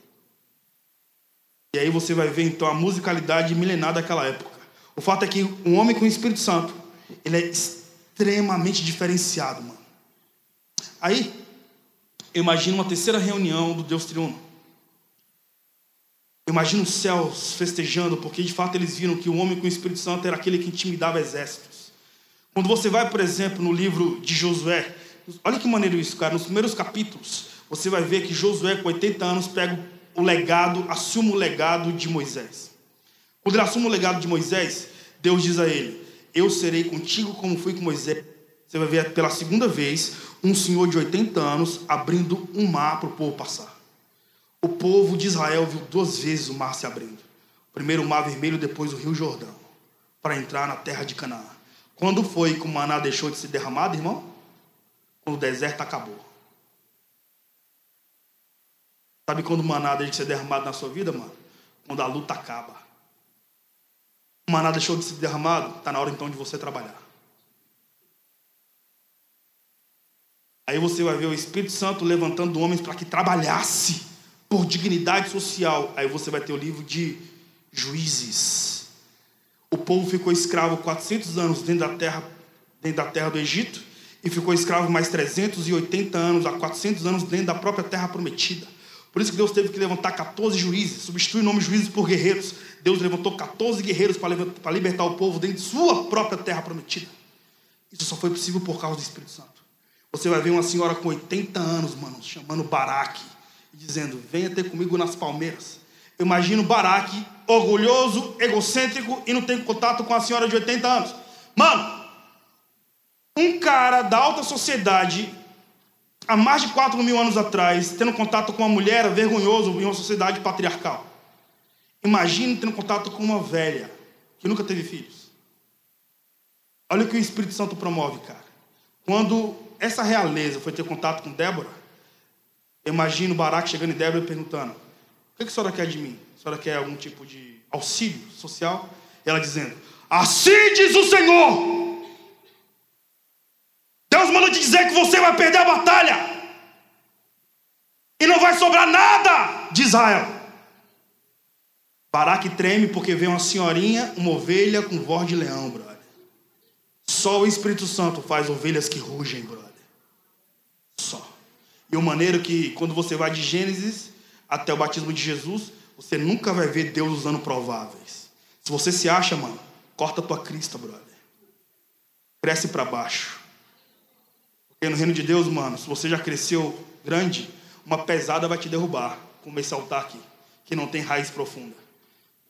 Speaker 2: E aí você vai ver então a musicalidade milenar daquela época. O fato é que um homem com o Espírito Santo, ele é extremamente diferenciado, mano. Aí, eu imagino uma terceira reunião do Deus Triuno. Eu imagino os céus festejando, porque de fato eles viram que o homem com o Espírito Santo era aquele que intimidava exércitos. Quando você vai, por exemplo, no livro de Josué, olha que maneiro isso, cara. Nos primeiros capítulos, você vai ver que Josué, com 80 anos, pega o legado, assume o legado de Moisés. Quando ele assume o legado de Moisés, Deus diz a ele: eu serei contigo como fui com Moisés. Você vai ver pela segunda vez um senhor de 80 anos abrindo um mar para o povo passar. o povo de Israel viu duas vezes o mar se abrindo. Primeiro o mar vermelho, depois o rio Jordão, para entrar na terra de Canaã. Quando foi que o maná deixou de ser derramado, irmão? Quando o deserto acabou. Sabe quando o maná deixa de ser derramado na sua vida, mano? Quando a luta acaba. O maná deixou de ser derramado, está na hora então de você trabalhar. Aí você vai ver o Espírito Santo levantando homens para que trabalhasse por dignidade social. Aí você vai ter o livro de Juízes. O povo ficou escravo 400 anos dentro da terra, dentro da terra do Egito e ficou escravo mais 380 anos, a 400 anos dentro da própria terra prometida. Por isso que Deus teve que levantar 14 juízes, substituir o nome juízes por guerreiros. Deus levantou 14 guerreiros para libertar o povo dentro de sua própria terra prometida. Isso só foi possível por causa do Espírito Santo. Você vai ver uma senhora com 80 anos, mano, chamando Baraque e dizendo: Venha ter comigo nas palmeiras. Eu imagino Baraque, orgulhoso, egocêntrico e não tem contato com a senhora de 80 anos. Mano, um cara da alta sociedade, há mais de 4 mil anos atrás, tendo contato com uma mulher, é vergonhoso em uma sociedade patriarcal. Imagine tendo contato com uma velha que nunca teve filhos. Olha o que o Espírito Santo promove, cara. Quando essa realeza foi ter contato com Débora, imagino Baraque chegando em Débora e perguntando: O que a senhora quer de mim? A senhora quer algum tipo de auxílio social? E ela dizendo: Assim diz o Senhor. Deus manda te dizer que você vai perder a batalha. E não vai sobrar nada de Israel. Baraque treme porque vê uma senhorinha, uma ovelha com voz de leão, brother. Só o Espírito Santo faz ovelhas que rugem, brother. Só. E o maneiro que quando você vai de Gênesis até o batismo de Jesus, você nunca vai ver Deus usando prováveis. Se você se acha, mano, corta tua crista, brother. Cresce para baixo. Porque no reino de Deus, mano, se você já cresceu grande, uma pesada vai te derrubar, como esse altar aqui, que não tem raiz profunda.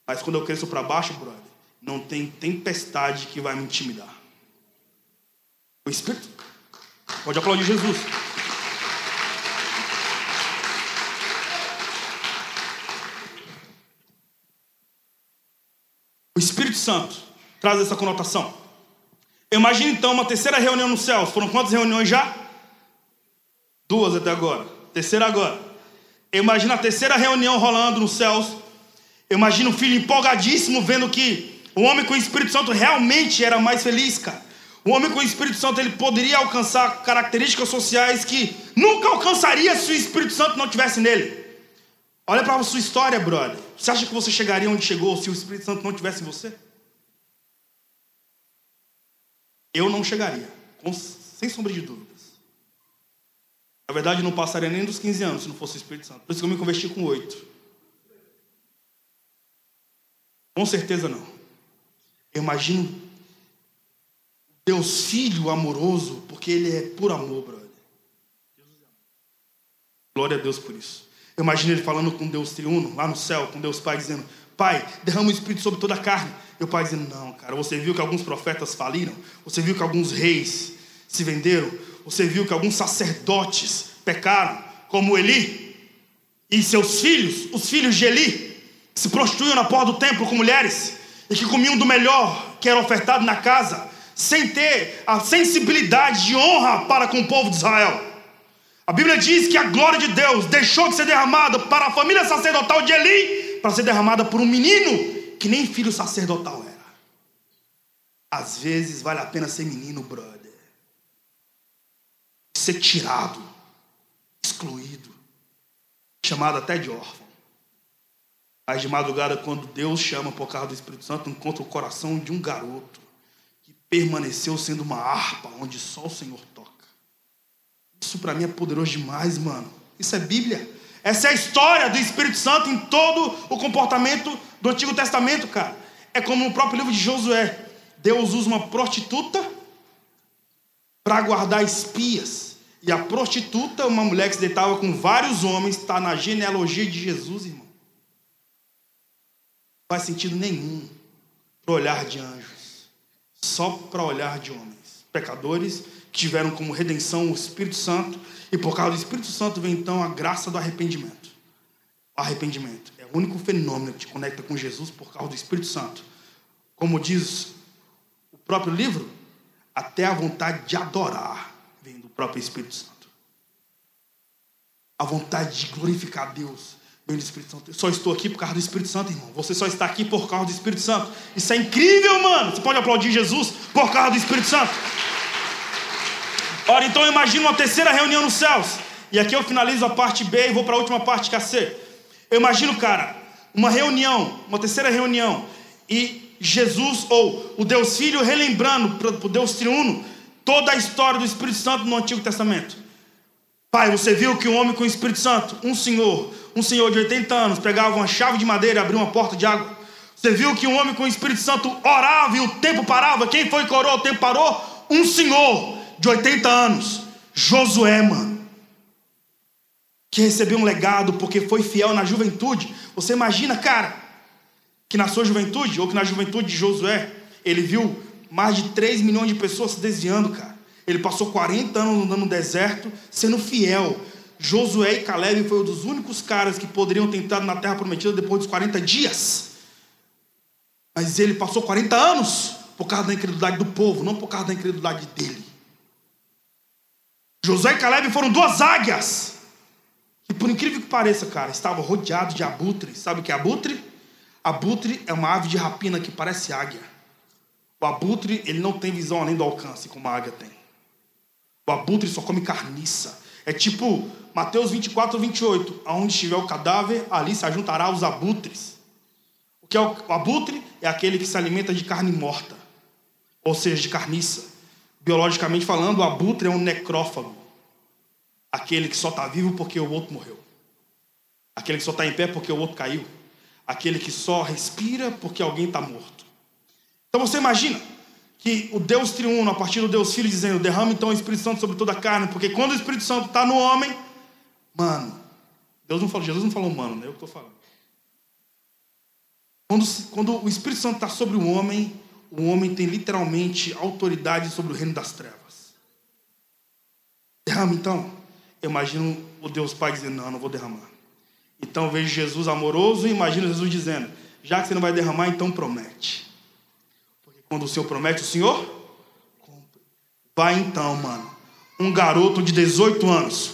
Speaker 2: Mas quando eu cresço para baixo, brother, não tem tempestade que vai me intimidar. O Espírito. Pode aplaudir Jesus. O Espírito Santo traz essa conotação. Imagine então uma terceira reunião no céu. Foram quantas reuniões já? Duas até agora. Terceira agora. Imagina a terceira reunião rolando nos céus. Imagina o filho empolgadíssimo vendo que o homem com o Espírito Santo realmente era mais feliz, cara. O homem com o Espírito Santo ele poderia alcançar características sociais que nunca alcançaria se o Espírito Santo não tivesse nele. Olha para a sua história, brother. Você acha que você chegaria onde chegou se o Espírito Santo não tivesse em você? Eu não chegaria, com, sem sombra de dúvidas. Na verdade, não passaria nem dos 15 anos se não fosse o Espírito Santo. Por isso que eu me converti com 8. Com certeza não. Eu imagino Deus Filho amoroso, porque Ele é por amor, brother. Glória a Deus por isso. Eu imagino ele falando com Deus triuno, lá no céu, com Deus Pai, dizendo: Pai, derrama o Espírito sobre toda a carne. O Pai dizendo: Não, cara, você viu que alguns profetas faliram? Você viu que alguns reis se venderam? Você viu que alguns sacerdotes pecaram, como Eli e seus filhos, os filhos de Eli, que se prostituíam na porta do templo com mulheres e que comiam do melhor que era ofertado na casa, sem ter a sensibilidade de honra para com o povo de Israel. A Bíblia diz que a glória de Deus deixou de ser derramada para a família sacerdotal de Eli para ser derramada por um menino que nem filho sacerdotal era. Às vezes vale a pena ser menino, brother. Ser tirado, excluído, chamado até de órfão. Mas de madrugada, quando Deus chama por causa do Espírito Santo, encontra o coração de um garoto que permaneceu sendo uma harpa onde só o Senhor toca. Isso para mim é poderoso demais, mano. Isso é Bíblia. Essa é a história do Espírito Santo em todo o comportamento do Antigo Testamento, cara. É como no próprio livro de Josué. Deus usa uma prostituta para guardar espias. E a prostituta, uma mulher que se deitava com vários homens, está na genealogia de Jesus, irmão. Não faz sentido nenhum para olhar de anjos, só para olhar de homens, pecadores tiveram como redenção o Espírito Santo, e por causa do Espírito Santo vem então a graça do arrependimento. O arrependimento o único fenômeno que te conecta com Jesus por causa do Espírito Santo. Como diz o próprio livro, até a vontade de adorar vem do próprio Espírito Santo. A vontade de glorificar a Deus vem do Espírito Santo. Eu só estou aqui por causa do Espírito Santo, irmão. Você só está aqui por causa do Espírito Santo. Isso é incrível, mano. Você pode aplaudir Jesus por causa do Espírito Santo. Ora, então eu imagino uma terceira reunião nos céus. E aqui eu finalizo a parte B e vou para a última parte que é a C. Eu imagino, cara, uma reunião, uma terceira reunião, e Jesus, ou o Deus Filho, relembrando para o Deus Triuno toda a história do Espírito Santo no Antigo Testamento. Pai, você viu que um homem com o Espírito Santo, um senhor, um senhor de 80 anos, pegava uma chave de madeira e abria uma porta de água. Você viu que um homem com o Espírito Santo orava e o tempo parava. Quem foi que orou? O tempo parou? Um senhor de 80 anos, Josué, mano. Que recebeu um legado porque foi fiel na juventude. Você imagina, cara, que na sua juventude, ou que na juventude de Josué, ele viu mais de 3 milhões de pessoas se desviando, cara. Ele passou 40 anos andando no deserto, sendo fiel. Josué e Caleb foram um dos únicos caras que poderiam ter entrado na terra prometida depois dos 40 dias. Mas ele passou 40 anos por causa da incredulidade do povo, não por causa da incredulidade dele. Josué e Caleb foram duas águias. E por incrível que pareça, cara, estavam rodeados de abutre. Sabe o que é abutre? Abutre é uma ave de rapina que parece águia. O abutre, ele não tem visão além do alcance, como a águia tem. O abutre só come carniça. É tipo Mateus 24, 28. Aonde estiver o cadáver, ali se ajuntará os abutres. O que é o abutre? É aquele que se alimenta de carne morta. Ou seja, de carniça. Biologicamente falando, o abutre é um necrófago. Aquele que só está vivo porque o outro morreu. Aquele que só está em pé porque o outro caiu. Aquele que só respira porque alguém está morto. Então você imagina que o Deus triuno, a partir do Deus Filho, dizendo: derrama então o Espírito Santo sobre toda a carne, porque quando o Espírito Santo está no homem, mano, Deus não falou, Jesus não falou mano, né? Eu estou falando. Quando, quando o Espírito Santo está sobre o homem, o homem tem literalmente autoridade sobre o reino das trevas. Derrama então. Eu imagino o Deus Pai dizendo: Não, não vou derramar. Então vejo Jesus amoroso e imagino Jesus dizendo: Já que você não vai derramar, então promete. Porque quando o Senhor promete, o Senhor. Vai então, mano. Um garoto de 18 anos,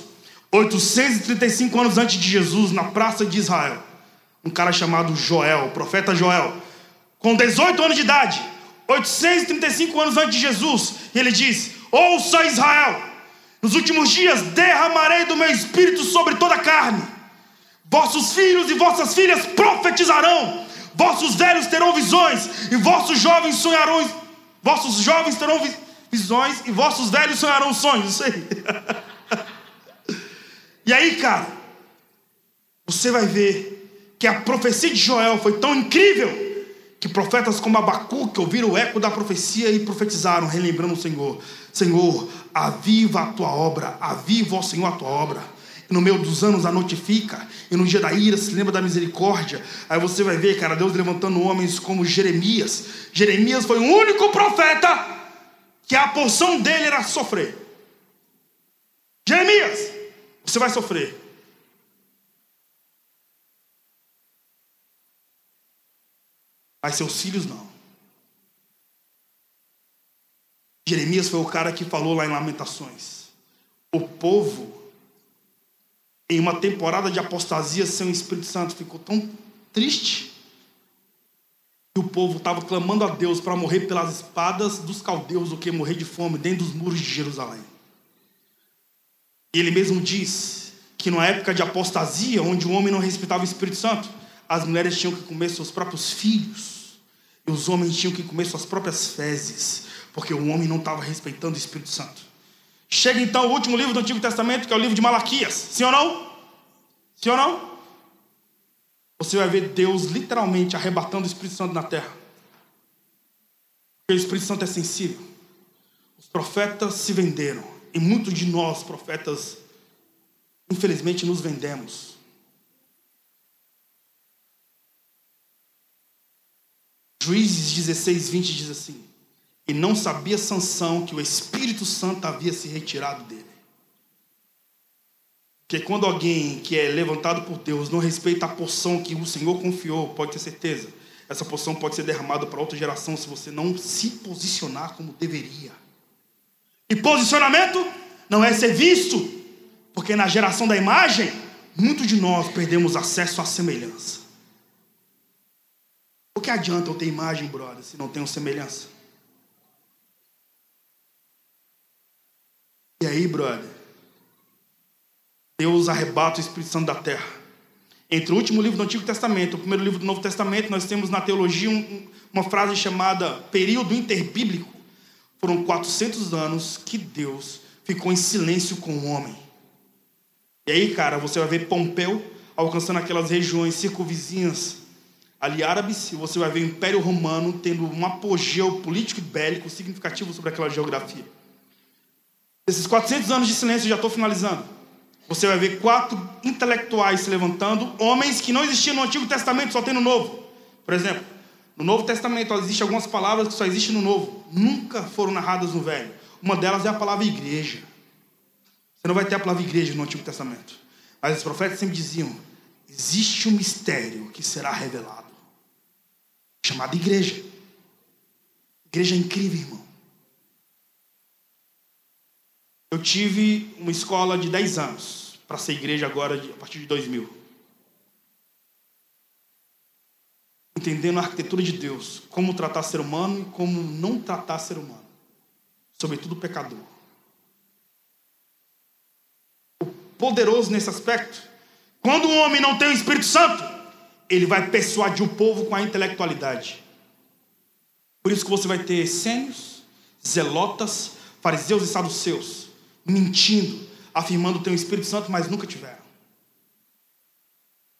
Speaker 2: 835 anos antes de Jesus, na praça de Israel. Um cara chamado Joel, o profeta Joel, com 18 anos de idade, 835 anos antes de Jesus, ele diz: Ouça Israel, nos últimos dias derramarei do meu espírito sobre toda a carne. Vossos filhos e vossas filhas profetizarão, vossos velhos terão visões, e vossos jovens sonharão, vossos jovens terão visões, e vossos velhos sonharão sonhos. Isso aí. e aí, cara, você vai ver que a profecia de Joel foi tão incrível que profetas como Abacuque ouviram o eco da profecia e profetizaram, relembrando o Senhor: Senhor, aviva a tua obra, aviva, ó Senhor, a tua obra. E no meio dos anos a notifica, e no dia da ira se lembra da misericórdia. Aí você vai ver, cara, Deus levantando homens como Jeremias. Jeremias foi o único profeta que a porção dele era sofrer. Jeremias, você vai sofrer. Mas seus filhos não. Jeremias foi o cara que falou lá em Lamentações. O povo, em uma temporada de apostasia sem o Espírito Santo, ficou tão triste que o povo estava clamando a Deus para morrer pelas espadas dos caldeus do que morrer de fome dentro dos muros de Jerusalém. E ele mesmo diz que numa época de apostasia, onde o homem não respeitava o Espírito Santo, as mulheres tinham que comer seus próprios filhos, e os homens tinham que comer suas próprias fezes, porque o homem não estava respeitando o Espírito Santo. Chega então o último livro do Antigo Testamento, que é o livro de Malaquias. Sim ou não? Sim ou não? Você vai ver Deus literalmente arrebatando o Espírito Santo na terra. Porque o Espírito Santo é sensível. Os profetas se venderam. E muitos de nós, profetas, infelizmente nos vendemos. Juízes 16, 20 diz assim: E não sabia Sansão que o Espírito Santo havia se retirado dele. Porque quando alguém que é levantado por Deus não respeita a porção que o Senhor confiou, pode ter certeza, essa porção pode ser derramada para outra geração se você não se posicionar como deveria. E posicionamento não é ser visto, porque na geração da imagem, muitos de nós perdemos acesso à semelhança. O que adianta eu ter imagem, brother, se não tenho semelhança? E aí, brother? Deus arrebata o Espírito Santo da terra. Entre o último livro do Antigo Testamento e o primeiro livro do Novo Testamento, nós temos na teologia um, uma frase chamada período interbíblico. Foram 400 anos que Deus ficou em silêncio com o homem. E aí, cara, você vai ver Pompeu alcançando aquelas regiões circunvizinhas ali árabes, e você vai ver o Império Romano tendo um apogeu político e bélico significativo sobre aquela geografia. Esses 400 anos de silêncio, já estou finalizando. Você vai ver quatro intelectuais se levantando, homens que não existiam no Antigo Testamento, só tem no Novo. Por exemplo, no Novo Testamento existem algumas palavras que só existem no Novo, nunca foram narradas no Velho. Uma delas é a palavra igreja. Você não vai ter a palavra igreja no Antigo Testamento. Mas os profetas sempre diziam: existe um mistério que será revelado, chamado igreja. Igreja incrível, irmão. Eu tive uma escola de 10 anos para ser igreja agora a partir de 2000. Entendendo a arquitetura de Deus, como tratar ser humano e como não tratar ser humano, sobretudo pecador. O poderoso nesse aspecto, quando um homem não tem o Espírito Santo, ele vai persuadir o povo com a intelectualidade. Por isso que você vai ter essênios, zelotas, fariseus e saduceus mentindo, afirmando ter um Espírito Santo, mas nunca tiveram.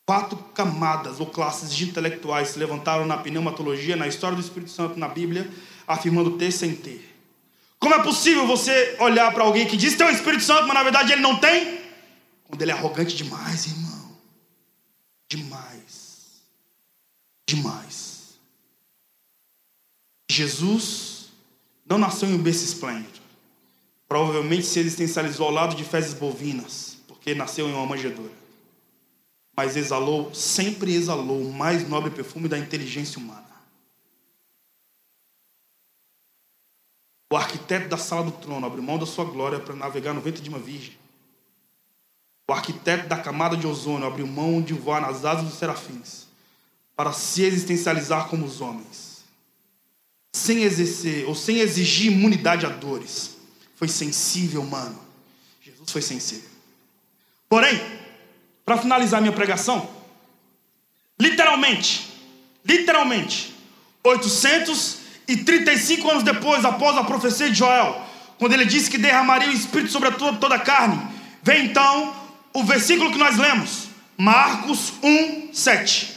Speaker 2: Quatro camadas ou classes de intelectuais se levantaram na pneumatologia, na história do Espírito Santo, na Bíblia, afirmando ter sem ter. Como é possível você olhar para alguém que diz ter um Espírito Santo, mas na verdade ele não tem? Quando ele é arrogante demais, irmão. Demais. Demais. Jesus não nasceu em um berço esplêndido. Provavelmente se existencializou ao lado de fezes bovinas, porque nasceu em uma manjedoura. Mas exalou, sempre exalou o mais nobre perfume da inteligência humana. O arquiteto da sala do trono abriu mão da sua glória para navegar no ventre de uma virgem. O arquiteto da camada de ozônio abriu mão de voar nas asas dos serafins para se existencializar como os homens, sem exercer ou sem exigir imunidade a dores foi sensível, mano. Jesus foi sensível. Porém, para finalizar minha pregação, literalmente, literalmente, 835 anos depois, após a profecia de Joel, quando ele disse que derramaria o Espírito sobre toda, toda a carne, vem então o versículo que nós lemos, Marcos 1, 7,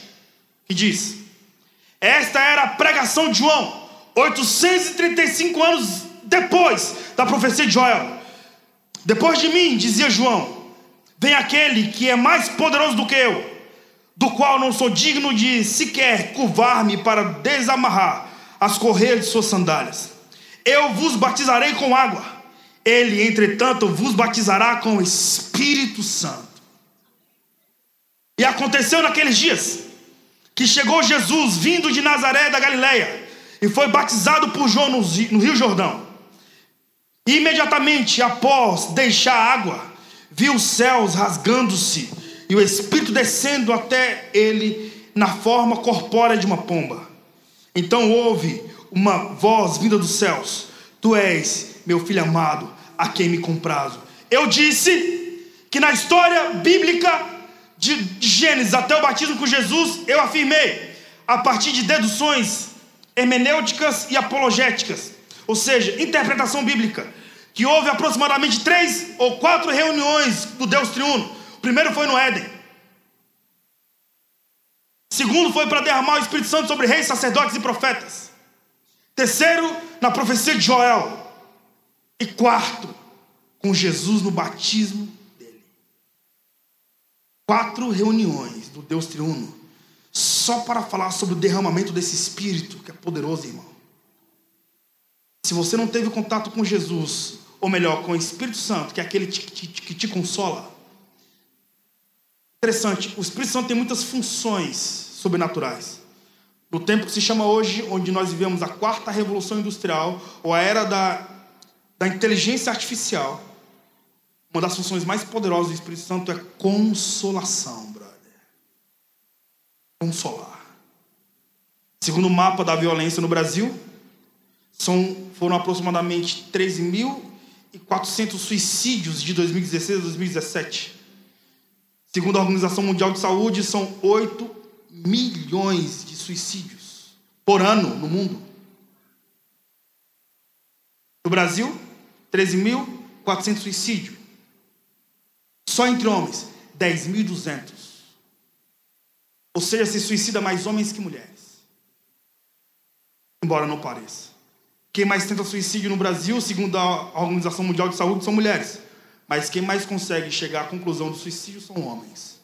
Speaker 2: que diz: Esta era a pregação de João, 835 anos depois da profecia de Joel. Depois de mim, dizia João, vem aquele que é mais poderoso do que eu, do qual não sou digno de sequer curvar-me para desamarrar as correias de suas sandálias. Eu vos batizarei com água, ele, entretanto, vos batizará com o Espírito Santo. E aconteceu naqueles dias que chegou Jesus vindo de Nazaré da Galileia e foi batizado por João no Rio Jordão. Imediatamente após deixar a água, viu os céus rasgando-se e o Espírito descendo até ele na forma corpórea de uma pomba. Então houve uma voz vinda dos céus: Tu és meu filho amado, a quem me comprazo. Eu disse que na história bíblica de Gênesis até o batismo com Jesus, eu afirmei, a partir de deduções hermenêuticas e apologéticas, ou seja, interpretação bíblica, que houve aproximadamente três ou quatro reuniões do Deus triuno. O primeiro foi no Éden. Segundo foi para derramar o Espírito Santo sobre reis, sacerdotes e profetas. Terceiro, na profecia de Joel. E quarto, com Jesus no batismo. Quatro reuniões do Deus triuno, só para falar sobre o derramamento desse Espírito, que é poderoso, irmão. Se você não teve contato com Jesus, ou melhor, com o Espírito Santo, que é aquele que te, que te consola, Interessante, o Espírito Santo tem muitas funções sobrenaturais. No tempo que se chama hoje, onde nós vivemos a quarta revolução industrial, ou a era da, da inteligência artificial, uma das funções mais poderosas do Espírito Santo é consolação, brother. Consolar. Segundo o mapa da violência no Brasil, são, foram aproximadamente 13.400 suicídios de 2016 a 2017. Segundo a Organização Mundial de Saúde, são 8 milhões de suicídios por ano no mundo. No Brasil, 13.400 suicídios. Só entre homens, 10.200. Ou seja, se suicida mais homens que mulheres. Embora não pareça. Quem mais tenta suicídio no Brasil, segundo a Organização Mundial de Saúde, são mulheres. Mas quem mais consegue chegar à conclusão do suicídio são homens.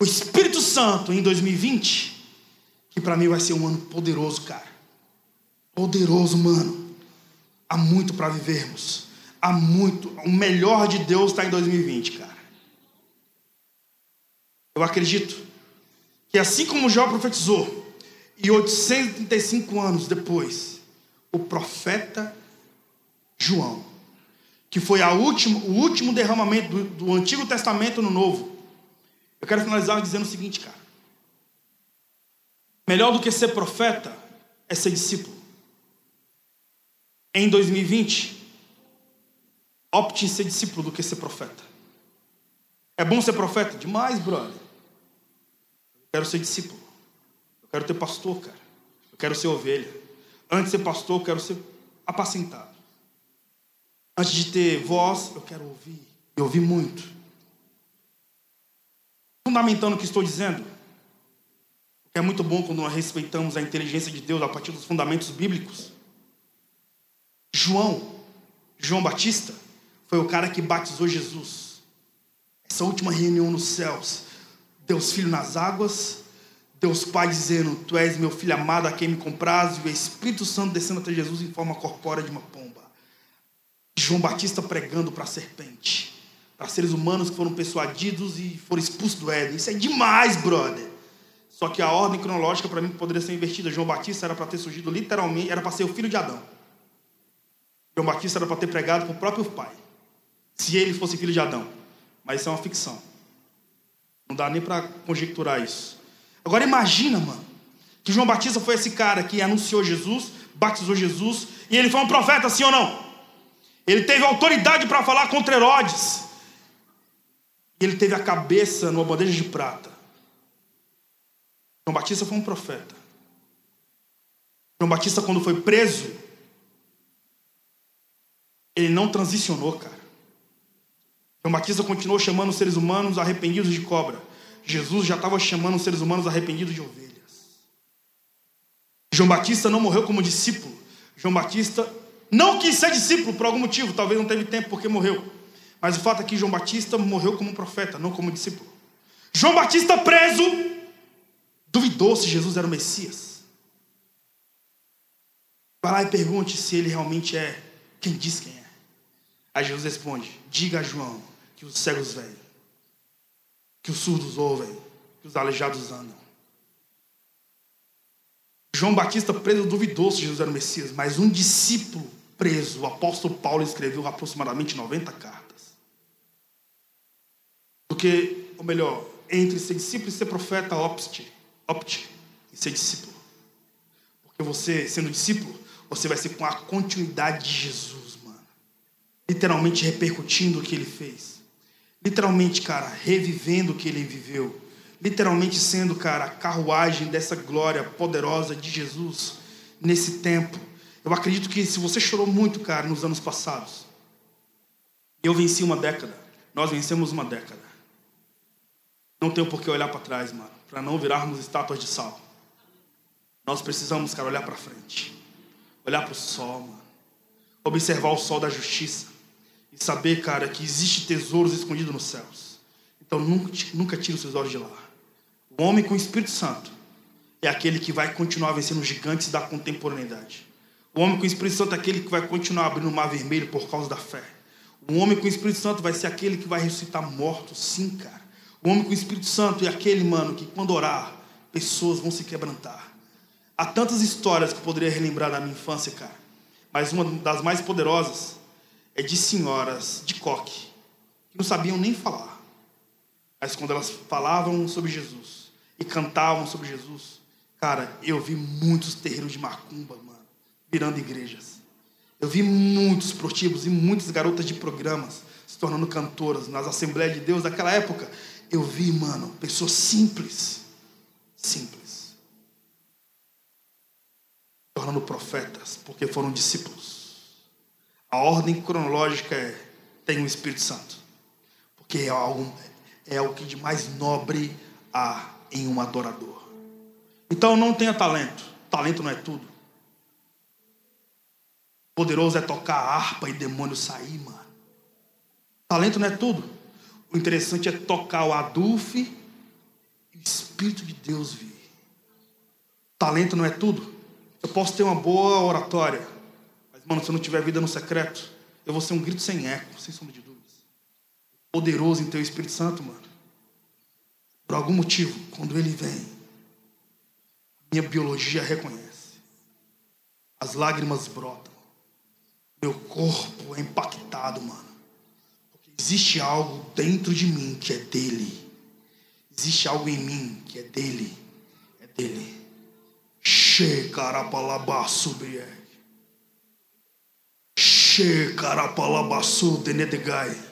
Speaker 2: O Espírito Santo em 2020, que para mim vai ser um ano poderoso, cara. Poderoso, mano. Há muito para vivermos. Há muito. O melhor de Deus está em 2020, cara. Eu acredito que assim como Jó profetizou, e 835 anos depois, o profeta João, que foi última, o último derramamento do, do Antigo Testamento no Novo, eu quero finalizar dizendo o seguinte, cara. Melhor do que ser profeta é ser discípulo. Em 2020, opte em ser discípulo do que ser profeta. É bom ser profeta? Demais, brother. Eu quero ser discípulo. Eu quero ter pastor, cara. Eu quero ser ovelha. Antes de ser pastor, eu quero ser apacentado. Antes de ter voz, eu quero ouvir. E ouvir muito fundamentando o que estou dizendo, é muito bom quando nós respeitamos a inteligência de Deus a partir dos fundamentos bíblicos. João, João Batista, foi o cara que batizou Jesus. Essa última reunião nos céus, Deus Filho nas águas, Deus Pai dizendo: Tu és meu filho amado a quem me compraz, e o Espírito Santo descendo até Jesus em forma corpórea de uma pomba. João Batista pregando para a serpente para seres humanos que foram persuadidos e foram expulsos do Éden. Isso é demais, brother. Só que a ordem cronológica para mim poderia ser invertida. João Batista era para ter surgido literalmente, era para ser o filho de Adão. João Batista era para ter pregado para o próprio pai. Se ele fosse filho de Adão. Mas isso é uma ficção. Não dá nem para conjecturar isso. Agora imagina, mano, que João Batista foi esse cara que anunciou Jesus, batizou Jesus, e ele foi um profeta, sim ou não? Ele teve autoridade para falar contra Herodes. E ele teve a cabeça numa bandeja de prata. João Batista foi um profeta. João Batista, quando foi preso, ele não transicionou, cara. João Batista continuou chamando os seres humanos arrependidos de cobra. Jesus já estava chamando os seres humanos arrependidos de ovelhas. João Batista não morreu como discípulo. João Batista não quis ser discípulo por algum motivo, talvez não teve tempo porque morreu. Mas o fato é que João Batista morreu como profeta, não como discípulo. João Batista preso, duvidou se Jesus era o Messias. Vai lá e pergunte se ele realmente é quem diz quem é. Aí Jesus responde: Diga a João que os cegos veem, que os surdos ouvem, que os aleijados andam. João Batista preso duvidou se Jesus era o Messias, mas um discípulo preso, o apóstolo Paulo escreveu aproximadamente 90 cartas. Porque, ou melhor, entre ser discípulo e ser profeta, opte, opte em ser discípulo. Porque você, sendo discípulo, você vai ser com a continuidade de Jesus, mano. Literalmente repercutindo o que ele fez. Literalmente, cara, revivendo o que ele viveu. Literalmente sendo, cara, a carruagem dessa glória poderosa de Jesus nesse tempo. Eu acredito que se você chorou muito, cara, nos anos passados, eu venci uma década, nós vencemos uma década. Não tenho por que olhar para trás, mano, para não virarmos estátuas de sal. Nós precisamos, cara, olhar para frente. Olhar para o sol, mano. Observar o sol da justiça. E saber, cara, que existe tesouros escondidos nos céus. Então nunca, nunca tire os seus olhos de lá. O homem com o Espírito Santo é aquele que vai continuar vencendo os gigantes da contemporaneidade. O homem com o Espírito Santo é aquele que vai continuar abrindo o mar vermelho por causa da fé. O homem com o Espírito Santo vai ser aquele que vai ressuscitar mortos, sim, cara. O homem com o Espírito Santo é aquele, mano, que quando orar, pessoas vão se quebrantar. Há tantas histórias que eu poderia relembrar da minha infância, cara. Mas uma das mais poderosas é de senhoras de coque, que não sabiam nem falar. Mas quando elas falavam sobre Jesus e cantavam sobre Jesus, cara, eu vi muitos terreiros de macumba, mano, virando igrejas. Eu vi muitos prostíbulos e muitas garotas de programas se tornando cantoras nas Assembleias de Deus daquela época. Eu vi, mano, pessoas simples, simples, tornando profetas, porque foram discípulos. A ordem cronológica é: tem o Espírito Santo, porque é algo, é o que de mais nobre há em um adorador. Então não tenha talento, talento não é tudo. Poderoso é tocar a harpa e demônio sair, mano. Talento não é tudo. O interessante é tocar o adufe e o Espírito de Deus vir. Talento não é tudo. Eu posso ter uma boa oratória, mano, se eu não tiver vida no secreto, eu vou ser um grito sem eco, sem sombra de dúvidas. Poderoso em teu Espírito Santo, mano. Por algum motivo, quando ele vem, minha biologia reconhece. As lágrimas brotam. Meu corpo é impactado, mano. Porque existe algo dentro de mim que é dele. Existe algo em mim que é dele. É dele. Shekarapalabasu brieg. Shekarapalabasu denedegai.